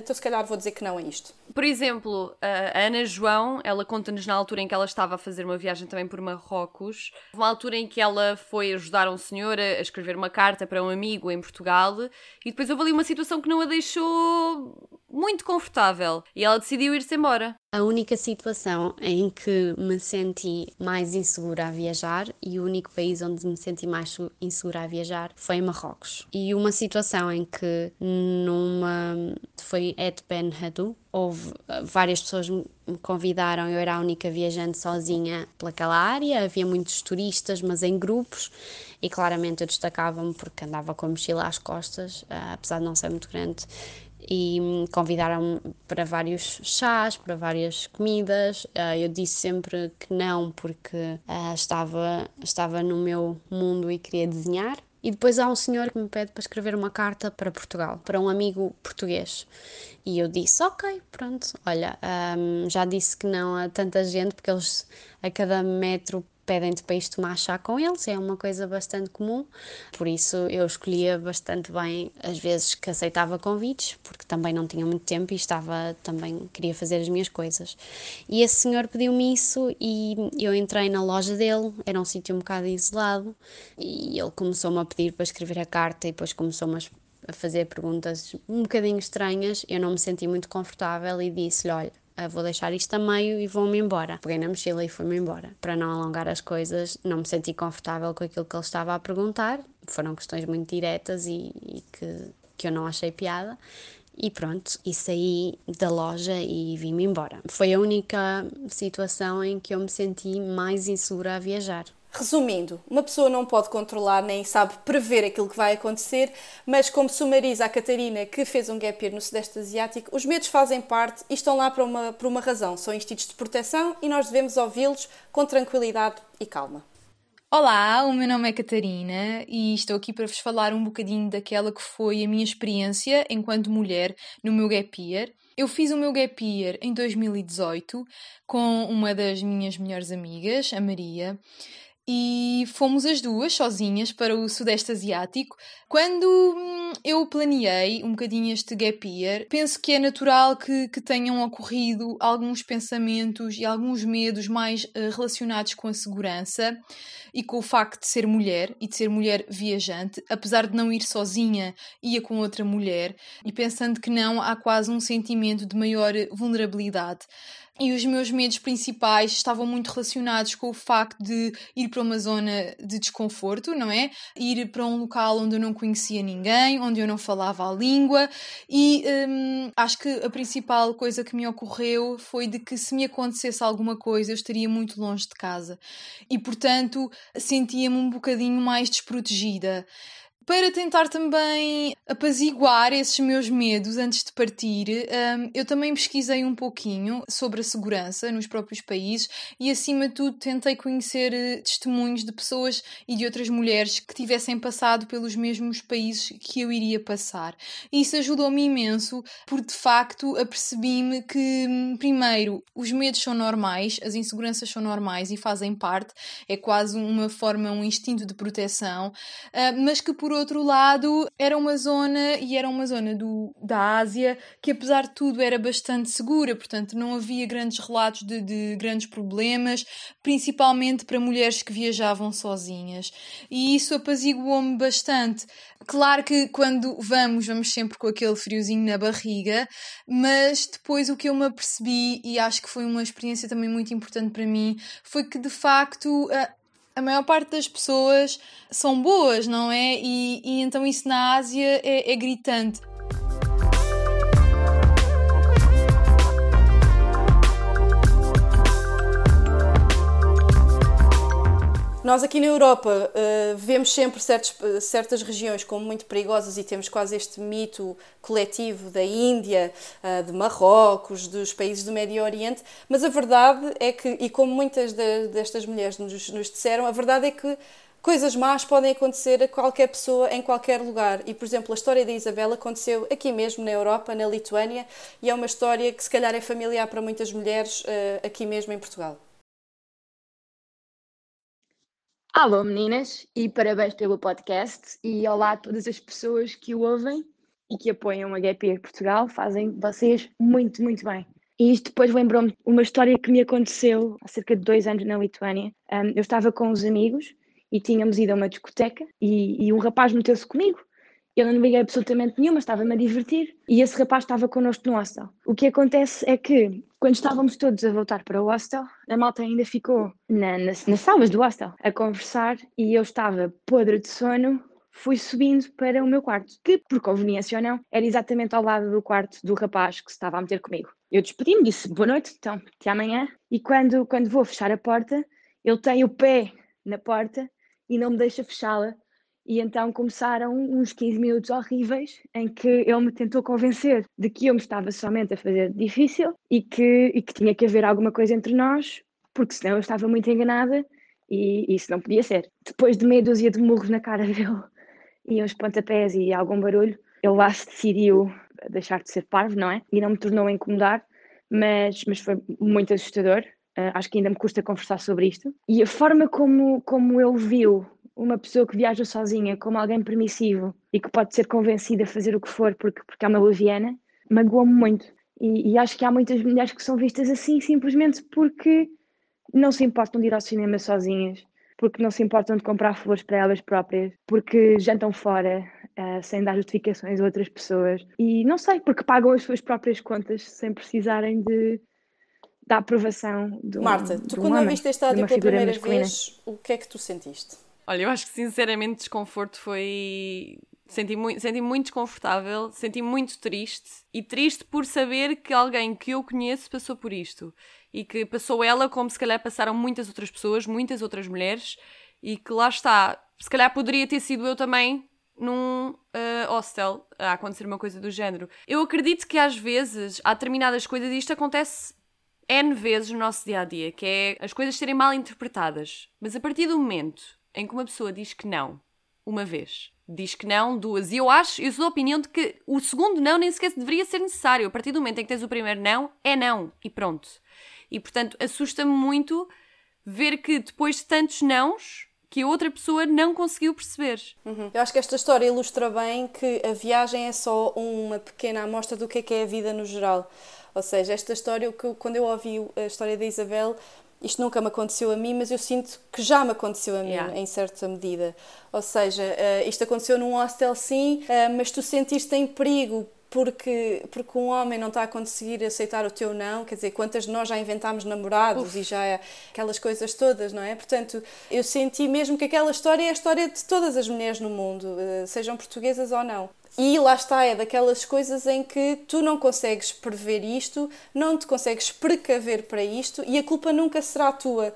B: então se calhar vou dizer que não a isto.
A: Por exemplo, a Ana João, ela conta-nos na altura em que ela estava a fazer uma viagem também por Marrocos, uma altura em que ela foi ajudar um senhor a escrever uma carta para um amigo em Portugal e depois houve ali uma situação que não a deixou muito confortável e ela decidiu ir-se embora.
D: A única situação em que me senti mais insegura a viajar e o único país onde me senti mais insegura a viajar foi em Marrocos. E uma situação em que numa foi Et Ben Hadou, houve várias pessoas me convidaram, eu era a única viajante sozinha pelaquela área, havia muitos turistas, mas em grupos, e claramente eu destacava-me porque andava com a mochila às costas, apesar de não ser muito grande, e convidaram-me para vários chás, para várias comidas. Ah, eu disse sempre que não, porque ah, estava, estava no meu mundo e queria desenhar. E depois há um senhor que me pede para escrever uma carta para Portugal, para um amigo português. E eu disse: Ok, pronto, olha, um, já disse que não a tanta gente, porque eles a cada metro pedem-te para ir tomar chá com eles, é uma coisa bastante comum, por isso eu escolhia bastante bem as vezes que aceitava convites, porque também não tinha muito tempo e estava também queria fazer as minhas coisas. E esse senhor pediu-me isso e eu entrei na loja dele, era um sítio um bocado isolado, e ele começou-me a pedir para escrever a carta e depois começou-me a fazer perguntas um bocadinho estranhas, eu não me senti muito confortável e disse-lhe, olha, ah, vou deixar isto a meio e vou-me embora. Peguei na mochila e fui-me embora. Para não alongar as coisas, não me senti confortável com aquilo que ele estava a perguntar. Foram questões muito diretas e, e que, que eu não achei piada. E pronto, e saí da loja e vim-me embora. Foi a única situação em que eu me senti mais insegura a viajar.
B: Resumindo, uma pessoa não pode controlar nem sabe prever aquilo que vai acontecer, mas como sumariza a Catarina, que fez um gap year no Sudeste Asiático, os medos fazem parte e estão lá por uma, por uma razão. São instintos de proteção e nós devemos ouvi-los com tranquilidade e calma.
I: Olá, o meu nome é Catarina e estou aqui para vos falar um bocadinho daquela que foi a minha experiência enquanto mulher no meu gap year. Eu fiz o meu gap year em 2018 com uma das minhas melhores amigas, a Maria e fomos as duas sozinhas para o Sudeste Asiático. Quando hum, eu planeei um bocadinho este gap year, penso que é natural que, que tenham ocorrido alguns pensamentos e alguns medos mais uh, relacionados com a segurança e com o facto de ser mulher e de ser mulher viajante, apesar de não ir sozinha, ia com outra mulher, e pensando que não, há quase um sentimento de maior vulnerabilidade. E os meus medos principais estavam muito relacionados com o facto de ir para uma zona de desconforto, não é? Ir para um local onde eu não conhecia ninguém, onde eu não falava a língua, e hum, acho que a principal coisa que me ocorreu foi de que se me acontecesse alguma coisa eu estaria muito longe de casa. E portanto sentia-me um bocadinho mais desprotegida. Para tentar também apaziguar esses meus medos antes de partir, hum, eu também pesquisei um pouquinho sobre a segurança nos próprios países e, acima de tudo, tentei conhecer eh, testemunhos de pessoas e de outras mulheres que tivessem passado pelos mesmos países que eu iria passar. E isso ajudou-me imenso, porque de facto apercebi-me que, hum, primeiro, os medos são normais, as inseguranças são normais e fazem parte, é quase uma forma, um instinto de proteção, hum, mas que por por outro lado, era uma zona, e era uma zona do, da Ásia, que apesar de tudo era bastante segura, portanto não havia grandes relatos de, de grandes problemas, principalmente para mulheres que viajavam sozinhas. E isso apaziguou-me bastante. Claro que quando vamos, vamos sempre com aquele friozinho na barriga, mas depois o que eu me apercebi, e acho que foi uma experiência também muito importante para mim, foi que de facto a maior parte das pessoas são boas, não é? E, e então isso na Ásia é, é gritante.
B: Nós aqui na Europa uh, vemos sempre certos, certas regiões como muito perigosas e temos quase este mito coletivo da Índia, uh, de Marrocos, dos países do Médio Oriente, mas a verdade é que, e como muitas de, destas mulheres nos, nos disseram, a verdade é que coisas más podem acontecer a qualquer pessoa em qualquer lugar. E, por exemplo, a história da Isabela aconteceu aqui mesmo na Europa, na Lituânia, e é uma história que se calhar é familiar para muitas mulheres uh, aqui mesmo em Portugal.
J: Alô meninas e parabéns pelo podcast e olá a todas as pessoas que o ouvem e que apoiam a Gap Portugal, fazem vocês muito, muito bem. E isto depois lembrou-me uma história que me aconteceu há cerca de dois anos na Lituânia. Um, eu estava com uns amigos e tínhamos ido a uma discoteca e, e um rapaz meteu-se comigo eu não liguei absolutamente nenhuma, estava-me a divertir e esse rapaz estava connosco no hostel. O que acontece é que, quando estávamos todos a voltar para o hostel, a malta ainda ficou na, nas, nas salas do hostel a conversar e eu estava podre de sono. Fui subindo para o meu quarto, que, por conveniência ou não, era exatamente ao lado do quarto do rapaz que se estava a meter comigo. Eu despedi-me, disse boa noite, então, até amanhã. E quando, quando vou fechar a porta, ele tem o pé na porta e não me deixa fechá-la e então começaram uns 15 minutos horríveis em que ele me tentou convencer de que eu me estava somente a fazer difícil e que, e que tinha que haver alguma coisa entre nós, porque senão eu estava muito enganada e isso não podia ser. Depois de meia dúzia de murros na cara *laughs* dele e uns pontapés e algum barulho, ele lá se decidiu deixar de ser parvo, não é? E não me tornou a incomodar, mas, mas foi muito assustador. Uh, acho que ainda me custa conversar sobre isto. E a forma como, como ele viu uma pessoa que viaja sozinha como alguém permissivo e que pode ser convencida a fazer o que for porque, porque é uma leviana, magoou-me muito. E, e, acho que há muitas mulheres que são vistas assim simplesmente porque não se importam de ir ao cinema sozinhas, porque não se importam de comprar flores para elas próprias, porque jantam fora uh, sem dar justificações a outras pessoas e não sei, porque pagam as suas próprias contas sem precisarem de da aprovação um
B: Marta, tu
J: um
B: quando
J: homem,
B: ouviste este áudio pela primeira masculina. vez, o que é que tu sentiste?
A: Olha, eu acho que sinceramente desconforto foi. Senti muito, senti muito desconfortável, senti muito triste e triste por saber que alguém que eu conheço passou por isto e que passou ela como se calhar passaram muitas outras pessoas, muitas outras mulheres e que lá está, se calhar poderia ter sido eu também num uh, hostel a acontecer uma coisa do género. Eu acredito que às vezes há determinadas coisas e isto acontece N vezes no nosso dia a dia, que é as coisas serem mal interpretadas. Mas a partir do momento em que uma pessoa diz que não, uma vez, diz que não duas, e eu acho, eu sou da opinião de que o segundo não nem sequer deveria ser necessário. A partir do momento em que tens o primeiro não, é não, e pronto. E portanto, assusta-me muito ver que depois de tantos nãos, que a outra pessoa não conseguiu perceber.
B: Uhum. Eu acho que esta história ilustra bem que a viagem é só uma pequena amostra do que é, que é a vida no geral. Ou seja, esta história, quando eu ouvi a história da Isabel, isto nunca me aconteceu a mim, mas eu sinto que já me aconteceu a mim, yeah. em certa medida. Ou seja, uh, isto aconteceu num hostel sim, uh, mas tu sentiste em perigo porque, porque um homem não está a conseguir aceitar o teu não, quer dizer, quantas de nós já inventámos namorados Uf. e já aquelas coisas todas, não é? Portanto, eu senti mesmo que aquela história é a história de todas as mulheres no mundo, eh, sejam portuguesas ou não. E lá está, é daquelas coisas em que tu não consegues prever isto, não te consegues precaver para isto e a culpa nunca será tua.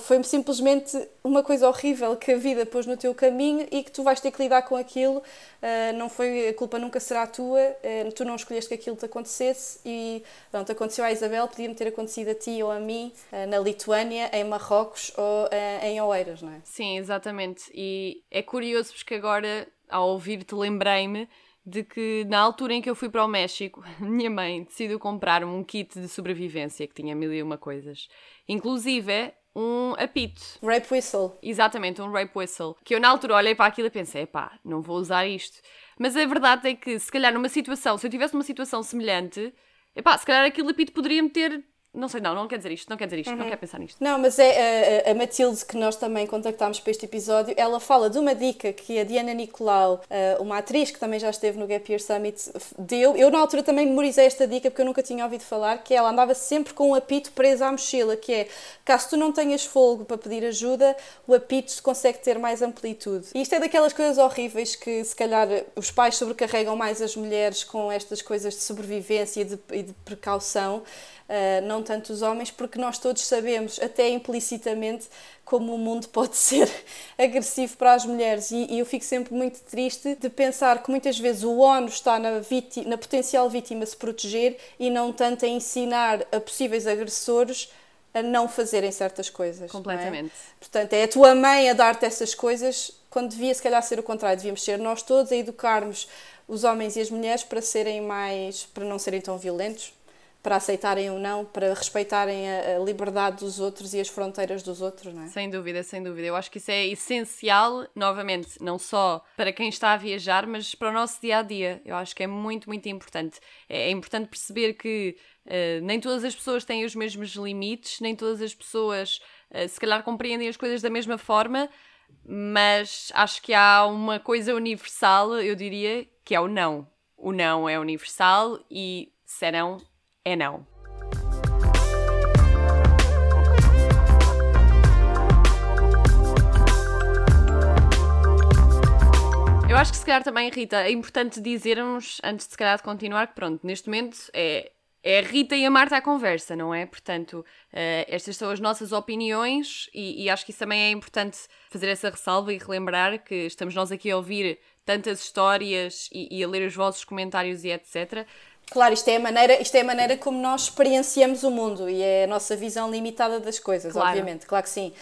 B: Foi simplesmente uma coisa horrível que a vida pôs no teu caminho e que tu vais ter que lidar com aquilo. Uh, não foi, a culpa nunca será tua, uh, tu não escolheste que aquilo te acontecesse e pronto, aconteceu à Isabel, podia-me ter acontecido a ti ou a mim uh, na Lituânia, em Marrocos ou em Oeiras, não é?
A: Sim, exatamente. E é curioso porque agora ao ouvir-te, lembrei-me de que na altura em que eu fui para o México, *laughs* minha mãe decidiu comprar-me um kit de sobrevivência que tinha mil e uma coisas. Inclusive, um apito.
B: Rape whistle.
A: Exatamente, um rape whistle. Que eu na altura olhei para aquilo e pensei, pá, não vou usar isto. Mas a verdade é que, se calhar numa situação, se eu tivesse uma situação semelhante, epá, se calhar aquele apito poderia-me ter não sei, não, não quer dizer isto, não quer dizer isto, uhum. não quer pensar nisto.
B: Não, mas é a, a, Matilde que nós também contactámos para este episódio, ela fala de uma dica que a Diana Nicolau, eh, uma atriz que também já esteve no Gap Year Summit, deu. Eu na altura também memorizei esta dica porque eu nunca tinha ouvido falar, que ela andava sempre com um apito preso à mochila, que é, caso tu não tenhas folgo para pedir ajuda, o apito consegue ter mais amplitude. E isto é daquelas coisas horríveis que se calhar os pais sobrecarregam mais as mulheres com estas coisas de sobrevivência e de, e de precaução, uh, não tanto os homens, porque nós todos sabemos, até implicitamente, como o mundo pode ser *laughs* agressivo para as mulheres. E, e, eu fico sempre muito triste de pensar que muitas vezes o ONU está na, na potencial vítima se proteger e não tanto a ensinar a possíveis agressores a não fazerem certas coisas.
A: É? Completamente.
B: É? Portanto, é a tua mãe a dar-te essas coisas, quando devia se calhar ser o contrário, devíamos ser nós todos a educarmos os homens e as mulheres para serem mais, para não serem tão violentos, para aceitarem ou não, para respeitarem a, liberdade dos outros e as fronteiras dos outros, não é?
A: Sem dúvida, sem dúvida. Eu acho que isso é essencial, novamente, não só para quem está a viajar, mas para o nosso dia a dia. Eu acho que é muito, muito importante. É, é importante perceber que uh, nem todas as pessoas têm os mesmos limites, nem todas as pessoas, uh, se calhar, compreendem as coisas da mesma forma, mas acho que há uma coisa universal, eu diria, que é o não. O não é universal e serão é não. Eu acho que se calhar também, Rita, é importante dizermos, antes de se calhar de continuar, que pronto, neste momento é, é a Rita e a Marta à conversa, não é? Portanto, uh, estas são as nossas opiniões e, e, acho que isso também é importante fazer essa ressalva e relembrar que estamos nós aqui a ouvir tantas histórias e, e a ler os vossos comentários e etc.
B: Claro, isto é, a maneira, isto é a maneira como nós experienciamos o mundo e é a nossa visão limitada das coisas, claro. obviamente, claro que sim.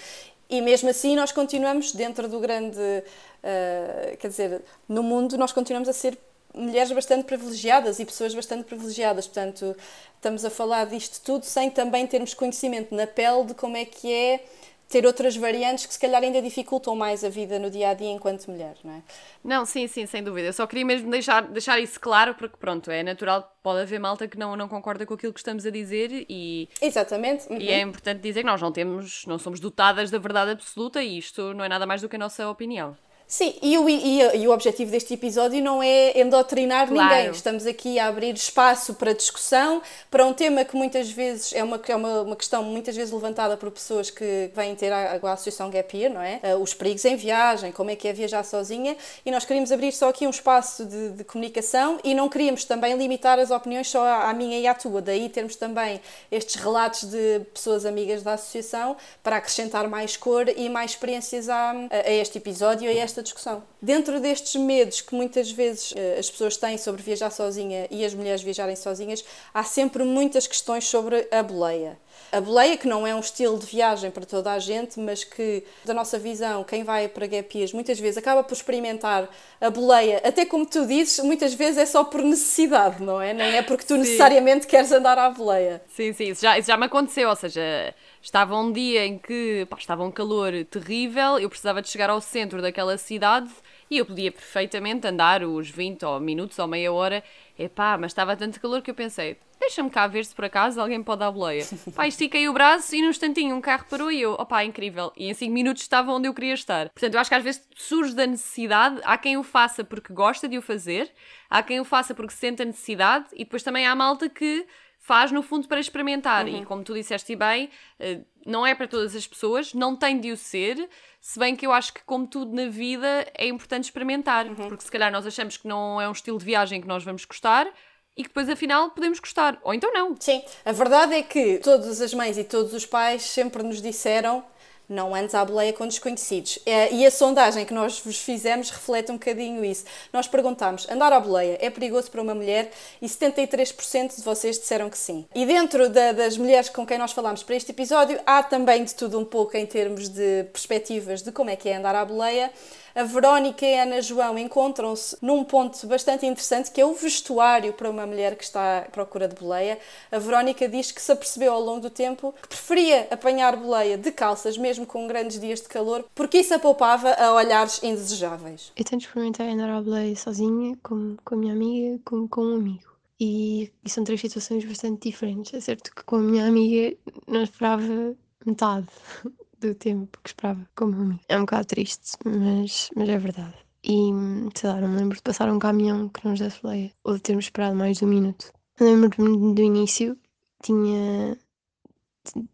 B: E mesmo assim nós continuamos dentro do grande, uh, quer dizer, no mundo nós continuamos a ser mulheres bastante privilegiadas e pessoas bastante privilegiadas, portanto estamos a falar disto tudo sem também termos conhecimento na pele de como é que é ter outras variantes que se calhar ainda dificultam mais a vida no dia a dia enquanto mulher, não é?
A: Não, sim, sim, sem dúvida. Eu só queria mesmo deixar, deixar isso claro, porque pronto, é natural, pode haver malta que não, não concorda com aquilo que estamos a dizer e.
B: Exatamente.
A: Uhum. E é importante dizer que nós não temos, não somos dotadas da verdade absoluta e isto não é nada mais do que a nossa opinião.
B: Sim, e o, e, e o objetivo deste episódio não é endotrinar claro. ninguém. Estamos aqui a abrir espaço para discussão, para um tema que muitas vezes é uma, é uma, uma questão muitas vezes levantada por pessoas que vêm ter a, a Associação Gap Year, não é? Uh, os perigos em viagem, como é que é viajar sozinha, e nós queríamos abrir só aqui um espaço de, de comunicação e não queríamos também limitar as opiniões só à, à minha e à tua. Daí termos também estes relatos de pessoas amigas da Associação para acrescentar mais cor e mais experiências a, a este episódio, a esta esta discussão. Dentro destes medos que muitas vezes eh, as pessoas têm sobre viajar sozinha e as mulheres viajarem sozinhas, há sempre muitas questões sobre a boleia. A boleia, que não é um estilo de viagem para toda a gente, mas que, da nossa visão, quem vai para Gapias muitas vezes acaba por experimentar a boleia, até como tu dizes, muitas vezes é só por necessidade, não é? Nem é porque tu sim. necessariamente queres andar à boleia.
A: Sim, sim, isso já, isso já me aconteceu, ou seja, estava um dia em que pá, estava um calor terrível, eu precisava de chegar ao centro daquela cidade e eu podia perfeitamente andar os 20 ou minutos ou meia hora, epá, mas estava tanto calor que eu pensei, deixa-me cá ver se por acaso alguém pode dar boleia. *laughs* Pá, estiquei o braço e num instantinho um carro parou e eu, opá, incrível. E em 5 minutos estava onde eu queria estar. Portanto, eu acho que às vezes surge da necessidade, há quem o faça porque gosta de o fazer, há quem o faça porque sente a necessidade e depois também há malta que faz no fundo para experimentar. Uhum. E como tu disseste bem, eh, não é para todas as pessoas, não tem de o ser, se bem que eu acho que, como tudo na vida, é importante experimentar. Uhum. Porque se calhar nós achamos que não é um estilo de viagem que nós vamos gostar, e que depois afinal podemos gostar, ou então não.
B: Sim, a verdade é que todas as mães e todos os pais sempre nos disseram não andes à boleia com desconhecidos. É, e a sondagem que nós vos fizemos reflete um bocadinho isso. Nós perguntámos, andar à boleia é perigoso para uma mulher? E 73% de vocês disseram que sim. E dentro da, das mulheres com quem nós falámos para este episódio, há também de tudo um pouco em termos de perspectivas de como é que é andar à boleia. A Verónica e a Ana João encontram-se num ponto bastante interessante que é o vestuário para uma mulher que está à procura de boleia. A Verónica diz que se apercebeu ao longo do tempo que preferia apanhar boleia de calças, mesmo com grandes dias de calor, porque isso a poupava a olhares indesejáveis.
K: Eu tento experimentar andar à boleia sozinha, com, com a minha amiga, com, com um amigo. E, e são três situações bastante diferentes. É certo que com a minha amiga não esperava metade *laughs* do tempo que esperava com o meu amigo. É um bocado triste, mas, mas é verdade. E sei lá, não me lembro de passar um caminhão que não nos desse boleia ou de termos esperado mais de um minuto. Lembro-me do início, tinha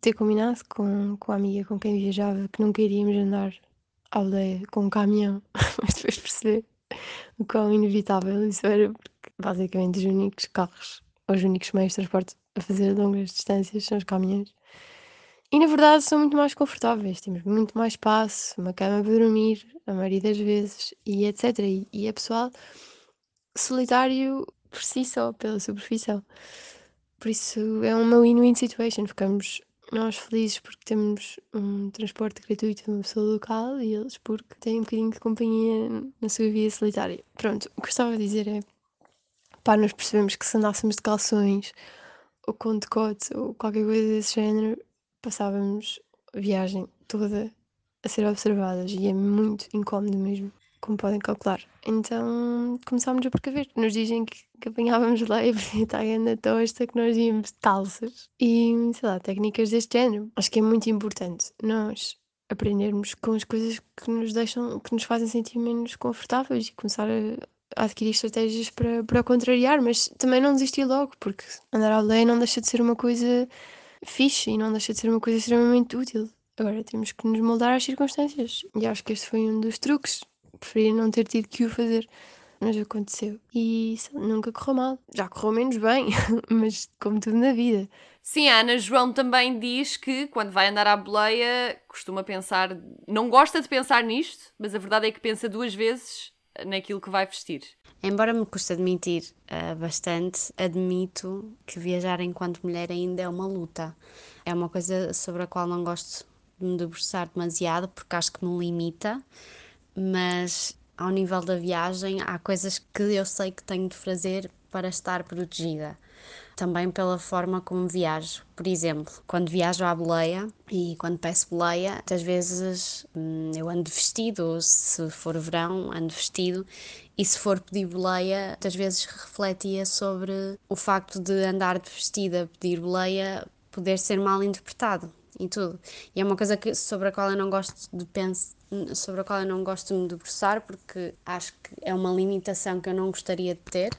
K: ter combinado com, com a amiga com quem viajava que nunca iríamos andar à aldeia com um caminhão, *laughs* mas depois perceber o quão inevitável isso era, porque basicamente os únicos carros, os únicos meios de transporte a fazer longas distâncias são os caminhões. E na verdade são muito mais confortáveis, temos muito mais espaço, uma cama para dormir, a maioria das vezes, e etc. E, e é pessoal solitário por si só, pela superfície. Por isso é uma win-win situation, ficamos nós felizes porque temos um transporte gratuito de uma pessoa local e eles porque têm um bocadinho de companhia na sua vida solitária. Pronto, o que eu estava a dizer é pá, nós percebemos que se andássemos de calções ou com decote ou qualquer coisa desse género, passávamos a viagem toda a ser observadas e é muito incómodo mesmo, como podem calcular. Então começámos a precaver. Nos dizem que, que apanhávamos leve e *laughs* está ainda tosta que nós íamos de calças e sei lá, técnicas deste género. Acho que é muito importante nós aprendermos com as coisas que nos deixam, que nos fazem sentir menos confortáveis e começar a, a adquirir estratégias para, para contrariar, mas também não desistir logo, porque andar à aldeia não deixa de ser uma coisa fixe e não deixa de ser uma coisa extremamente útil. Agora temos que nos moldar às circunstâncias. E acho que este foi um dos truques. Preferia não ter tido que o fazer. Mas aconteceu. E nunca correu mal. Já correu menos bem, *laughs* mas como tudo na vida.
A: Sim, a Ana João também diz que quando vai andar à boleia costuma pensar, não gosta de pensar nisto, mas a verdade é que pensa duas vezes naquilo que vai vestir.
D: Embora me custe admitir uh, bastante, admito que viajar enquanto mulher ainda é uma luta. É uma coisa sobre a qual não gosto de me debruçar demasiado porque acho que me limita, mas ao nível da viagem há coisas que eu sei que tenho de fazer para estar protegida. Também pela forma como viajo. Por exemplo, quando viajo à boleia e quando peço boleia, muitas vezes hum, eu ando vestido, se for verão, ando vestido, e se for pedir boleia, muitas vezes refletia sobre o facto de andar de vestida, pedir boleia, poder ser mal interpretado e tudo. E é uma coisa que, sobre a qual eu não gosto de pensar sobre a qual eu não gosto de me debruçar porque acho que é uma limitação que eu não gostaria de ter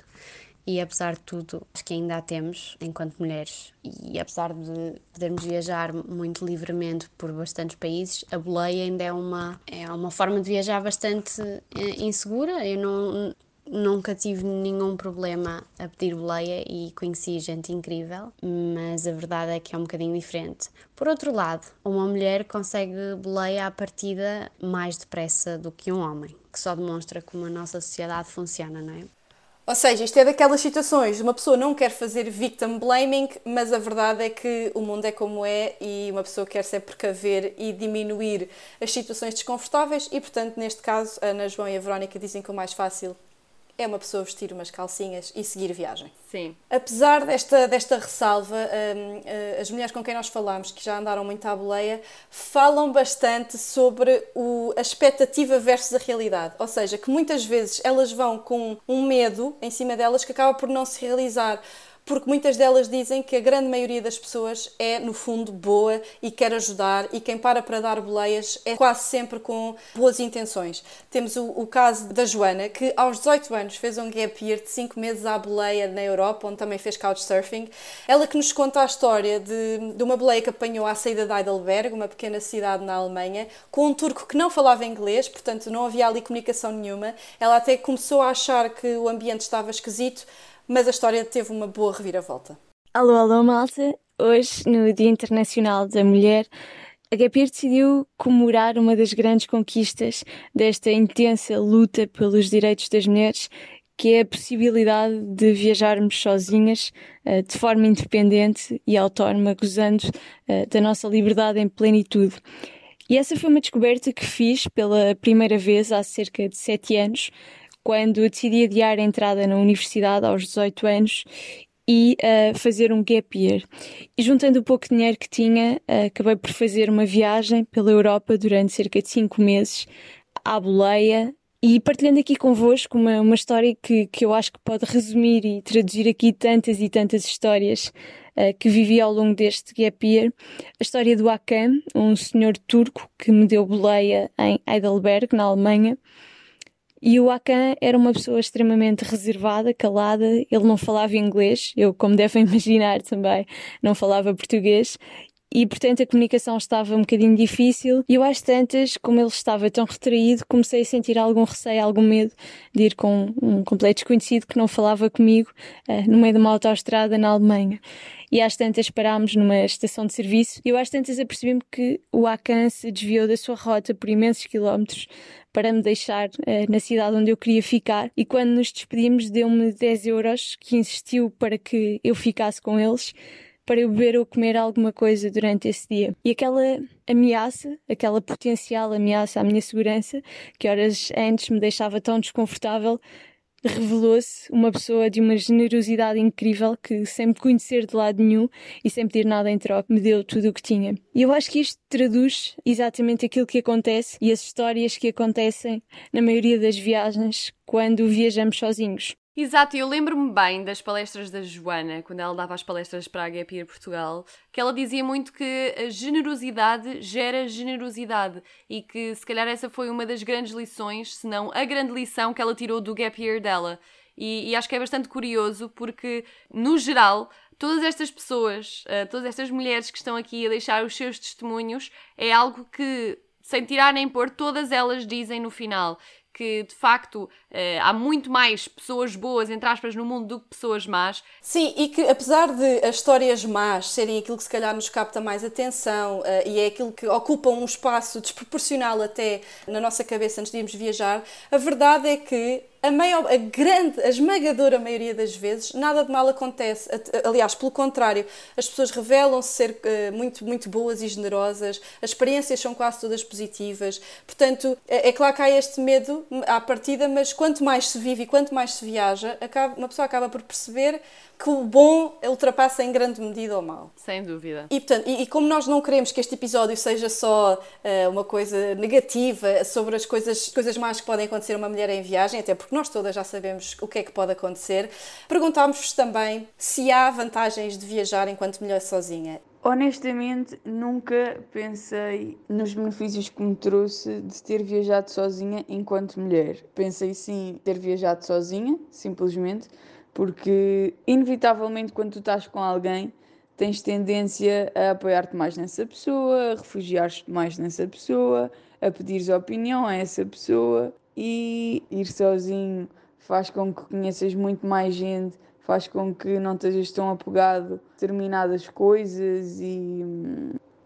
D: e apesar de tudo, acho que ainda a temos enquanto mulheres. E apesar de podermos viajar muito livremente por bastantes países, a boleia ainda é uma, é uma forma de viajar bastante eh, insegura. Eu não, nunca tive nenhum problema a pedir boleia e conheci gente incrível, mas a verdade é que é um bocadinho diferente. Por outro lado, uma mulher consegue boleia à partida mais depressa do que um homem, que só demonstra como a nossa sociedade funciona, não é?
B: Ou seja, isto é daquelas situações, uma pessoa não quer fazer victim blaming, mas a verdade é que o mundo é como é e uma pessoa quer sempre precaver e diminuir as situações desconfortáveis e, portanto, neste caso, a Ana João e a Verónica dizem que o mais fácil é uma pessoa vestir umas calcinhas e seguir viagem.
A: Sim.
B: Apesar desta, desta ressalva, um, uh, as mulheres com quem nós falamos, que já andaram muito à boleia, falam bastante sobre o, a expectativa versus a realidade. Ou seja, que muitas vezes elas vão com um medo em cima delas que acaba por não se realizar porque muitas delas dizem que a grande maioria das pessoas é, no fundo, boa e quer ajudar, e quem para para dar boleias é quase sempre com boas intenções. Temos o, o caso da Joana, que aos 18 anos fez um gap year de 5 meses à boleia na Europa, onde também fez couchsurfing. Ela que nos conta a história de, de uma boleia que apanhou à saída de Heidelberg, uma pequena cidade na Alemanha, com um turco que não falava inglês, portanto não havia ali comunicação nenhuma. Ela até começou a achar que o ambiente estava esquisito, mas a história teve uma boa reviravolta.
L: Alô, alô, malta! Hoje, no Dia Internacional da Mulher, a Gapir decidiu comemorar uma das grandes conquistas desta intensa luta pelos direitos das mulheres, que é a possibilidade de viajarmos sozinhas, eh, de forma independente e autónoma, gozando eh, da nossa liberdade em plenitude. E essa foi uma descoberta que fiz pela primeira vez há cerca de sete anos, quando decidi adiar a entrada na universidade aos 18 anos e uh, fazer um gap year. E juntando o pouco dinheiro que tinha, uh, acabei por fazer uma viagem pela Europa durante cerca de cinco meses à boleia e partilhando aqui convosco uma, uma história que, que eu acho que pode resumir e traduzir aqui tantas e tantas histórias uh, que vivi ao longo deste gap year. A história do Hakan, um senhor turco que me deu boleia em Heidelberg, na Alemanha. E o Akan era uma pessoa extremamente reservada, calada, ele não falava inglês, eu, como devem *laughs* imaginar também, não falava português, e portanto a comunicação estava um bocadinho difícil. E eu às tantas, como ele estava tão retraído, comecei a sentir algum receio, algum medo de ir com um completo desconhecido que não falava comigo uh, no meio de uma autoestrada na Alemanha. E às tantas parámos numa estação de serviço e eu às tantas apercebi-me que o Akan se desviou da sua rota por imensos quilómetros para me deixar uh, na cidade onde eu queria ficar e quando nos despedimos deu-me 10 euros que insistiu para que eu ficasse com eles para eu beber ou comer alguma coisa durante esse dia. E aquela ameaça, aquela potencial ameaça à minha segurança, que horas antes me deixava tão desconfortável, revelou-se uma pessoa de uma generosidade incrível que, sem me conhecer de lado nenhum e sem pedir nada em troca, me deu tudo o que tinha. E eu acho que isto traduz exatamente aquilo que acontece e as histórias que acontecem na maioria das viagens quando viajamos sozinhos.
A: Exato, eu lembro-me bem das palestras da Joana, quando ela dava as palestras para a Gap Year Portugal, que ela dizia muito que a generosidade gera generosidade e que se calhar essa foi uma das grandes lições, se não a grande lição que ela tirou do Gap Year dela. E, e acho que é bastante curioso porque, no geral, todas estas pessoas, uh, todas estas mulheres que estão aqui a deixar os seus testemunhos, é algo que, sem tirar nem pôr, todas elas dizem no final que de facto eh, há muito mais pessoas boas, entre aspas, no mundo do que pessoas más.
B: Sim, e que apesar de as histórias más serem aquilo que se calhar nos capta mais atenção uh, e é aquilo que ocupa um espaço desproporcional até na nossa cabeça antes de irmos viajar, a verdade é que a, maior, a grande, a esmagadora maioria das vezes, nada de mal acontece. Aliás, pelo contrário, as pessoas revelam-se ser uh, muito, muito boas e generosas, as experiências são quase todas positivas. Portanto, é, é claro que há este medo à partida, mas quanto mais se vive e quanto mais se viaja, acaba, uma pessoa acaba por perceber que o bom ultrapassa em grande medida o mal.
A: Sem dúvida.
B: E, portanto, e, e como nós não queremos que este episódio seja só uh, uma coisa negativa sobre as coisas, coisas más que podem acontecer a uma mulher em viagem, até porque nós todas já sabemos o que é que pode acontecer, perguntámos-vos também se há vantagens de viajar enquanto mulher sozinha.
M: Honestamente, nunca pensei nos benefícios que me trouxe de ter viajado sozinha enquanto mulher. Pensei sim ter viajado sozinha, simplesmente, porque inevitavelmente quando tu estás com alguém tens tendência a apoiar-te mais nessa pessoa, a refugiar-te mais nessa pessoa, a pedires opinião a essa pessoa. E ir sozinho faz com que conheças muito mais gente, faz com que não estejas tão apegado a determinadas coisas e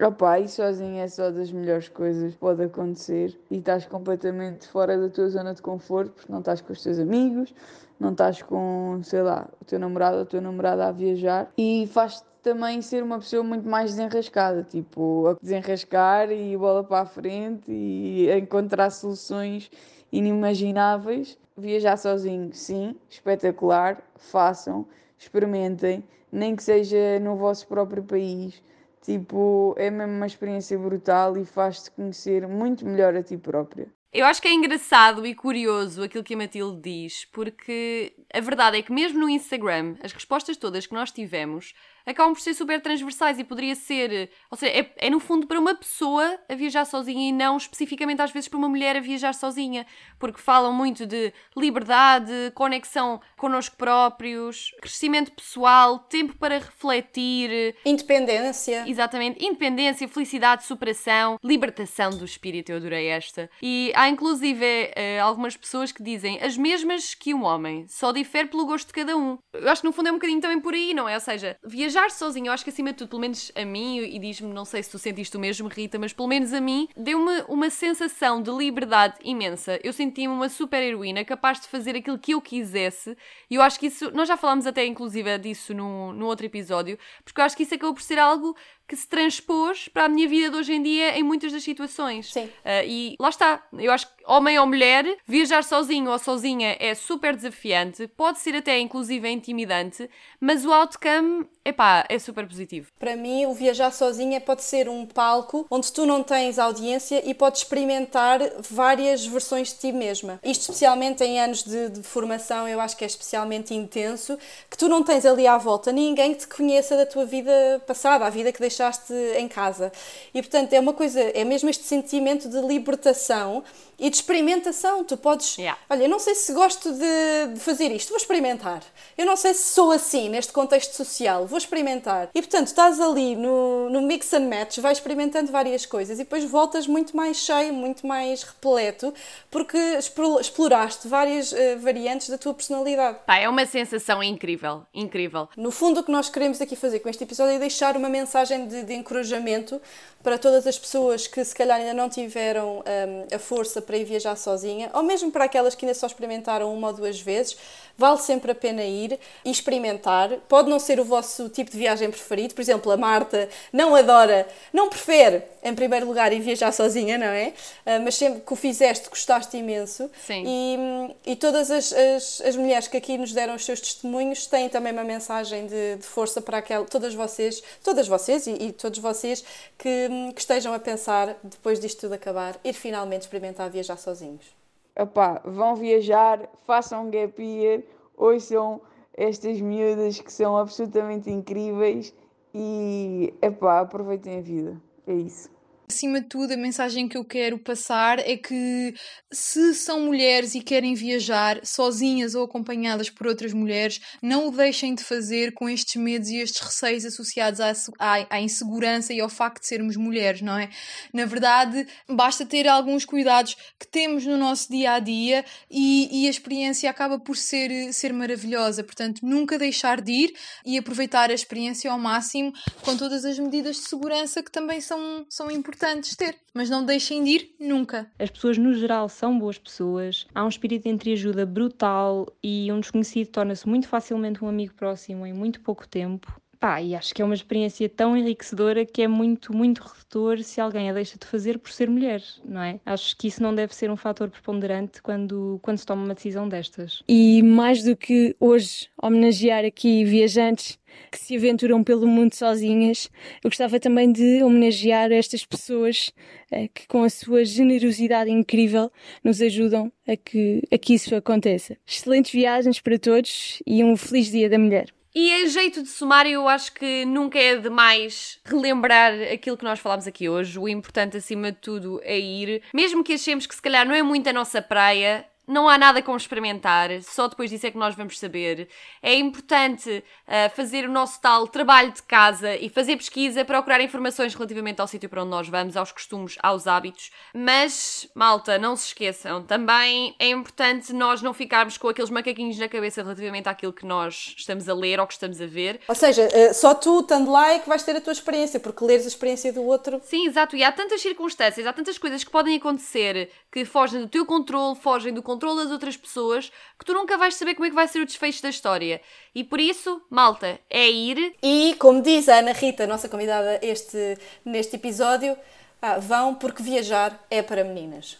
M: Opa, e sozinho é só das melhores coisas que pode acontecer. E estás completamente fora da tua zona de conforto porque não estás com os teus amigos, não estás com, sei lá, o teu namorado ou a tua namorada a viajar e faz-te também ser uma pessoa muito mais desenrascada, tipo, a desenrascar e bola para a frente e encontrar soluções inimagináveis. Viajar sozinho, sim, espetacular, façam, experimentem, nem que seja no vosso próprio país Tipo, é mesmo uma experiência brutal e faz-te conhecer muito melhor a ti própria.
A: Eu acho que é engraçado e curioso aquilo que a Matilde diz, porque a verdade é que mesmo no Instagram, as respostas todas que nós tivemos acabam por ser super transversais e poderia ser, ou seja, é, é, no fundo para uma pessoa a viajar sozinha e não especificamente às vezes para uma mulher a viajar sozinha, porque falam muito de liberdade, conexão connosco próprios, crescimento pessoal, tempo para refletir,
B: independência.
A: Exatamente, independência, felicidade, superação, libertação do espírito, eu adorei esta. E há inclusive eh, algumas pessoas que dizem as mesmas que um homem, só difere pelo gosto de cada um. Eu acho que no fundo é um bocadinho também por aí, não é? Ou seja, viajar sozinho, eu acho que acima de tudo, pelo menos a mim, e diz-me, não sei se tu sentiste o mesmo, Rita, mas pelo menos a mim, deu-me uma sensação de liberdade imensa. Eu senti-me uma super heroína, capaz de fazer aquilo que eu quisesse, e eu acho que isso, nós já falámos até inclusive disso no, no outro episódio, porque eu acho que isso acabou por ser algo que se transpôs para a minha vida de hoje em dia em muitas das situações.
B: Sim.
A: Uh, e lá está. Eu acho que, homem ou mulher, viajar sozinho ou sozinha é super desafiante, pode ser até inclusive intimidante, mas o outcome, epá, é super positivo.
B: Para mim, o viajar sozinha pode ser um palco onde tu não tens audiência e podes experimentar várias versões de ti mesma. Isto especialmente em anos de, de formação, eu acho que é especialmente intenso, que tu não tens ali à volta ninguém que te conheça da tua vida passada, a vida que deixaste em casa. E portanto é uma coisa, é mesmo este sentimento de libertação e de experimentação. Tu podes,
A: Yeah.
B: olha, eu não sei se gosto de, de fazer isto, vou experimentar. Eu não sei se sou assim neste contexto social, vou experimentar. E portanto estás ali no, no mix and match, vais experimentando várias coisas e depois voltas muito mais cheio, muito mais repleto, porque explo- exploraste várias eh, variantes da tua personalidade.
A: Pá, é uma sensação incrível, incrível.
B: No fundo, o que nós queremos aqui fazer com este episódio é deixar uma mensagem de, de encorajamento para todas as pessoas que se calhar ainda não tiveram hum, a força para ir viajar sozinha, ou mesmo para aquelas que ainda só experimentaram uma ou duas vezes. Vale sempre a pena ir e experimentar. Pode não ser o vosso tipo de viagem preferido. Por exemplo, a Marta não adora, não prefere, em primeiro lugar, ir viajar sozinha, não é? Ah, mas sempre que o fizeste, gostaste imenso.
A: Sim.
B: E, e todas as, as, as mulheres que aqui nos deram os seus testemunhos têm também uma mensagem de, de força para aquel, todas vocês, todas vocês e, e todos vocês que, que estejam a pensar, depois disto tudo acabar, ir finalmente experimentar viajar sozinhos.
M: Opá, vão viajar, façam gap year, ouçam estas miúdas que são absolutamente incríveis e, epá, aproveitem a vida. É isso.
I: Acima de tudo, a mensagem que eu quero passar é que se são mulheres e querem viajar sozinhas ou acompanhadas por outras mulheres, não o deixem de fazer com estes medos e estes receios associados à, à, à insegurança e ao facto de sermos mulheres, não é? Na verdade, basta ter alguns cuidados que temos no nosso dia a dia e, e a experiência acaba por ser, ser maravilhosa. Portanto, nunca deixar de ir e aproveitar a experiência ao máximo com todas as medidas de segurança que também são, são importantes ter. Mas não deixem de ir nunca.
H: As pessoas, no geral, são boas pessoas. Há um espírito de entreajuda brutal e um desconhecido torna-se muito facilmente um amigo próximo em muito pouco tempo. Pá, e acho que é uma experiência tão enriquecedora que é muito, muito redutor se alguém a deixa de fazer por ser mulher, não é? Acho que isso não deve ser um fator preponderante quando, quando se toma uma decisão destas.
L: E mais do que hoje homenagear aqui viajantes que se aventuram pelo mundo sozinhas, eu gostava também de homenagear estas pessoas eh, que, com a sua generosidade incrível, nos ajudam a que, a que isso aconteça. Excelentes viagens para todos e um feliz Dia da Mulher.
A: E a jeito de sumário, eu acho que nunca é demais relembrar aquilo que nós falámos aqui hoje. O importante, acima de tudo, é ir. Mesmo que achemos que se calhar não é muito a nossa praia, não há nada como experimentar, só depois disso é que nós vamos saber. É importante ah, fazer o nosso tal trabalho de casa e fazer pesquisa, procurar informações relativamente ao sítio para onde nós vamos, aos costumes, aos hábitos. Mas, malta, não se esqueçam, também é importante nós não ficarmos com aqueles macaquinhos na cabeça relativamente àquilo que nós estamos a ler ou que estamos a ver.
B: Ou seja, eh, só tu, estando lá, é que vais ter a tua experiência, porque leres a experiência do outro.
A: Sim, exato. E há tantas circunstâncias, há tantas coisas que podem acontecer que fogem do teu controle, fogem do controle das outras pessoas, que tu nunca vais saber como é que vai ser o desfecho da história. E por isso, malta, é ir.
B: E, como diz a Ana Rita, nossa convidada este, neste episódio, ah, vão porque viajar é para meninas.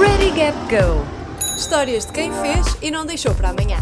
A: Ready, Gap, Go!
B: Histórias de quem fez e não deixou para amanhã.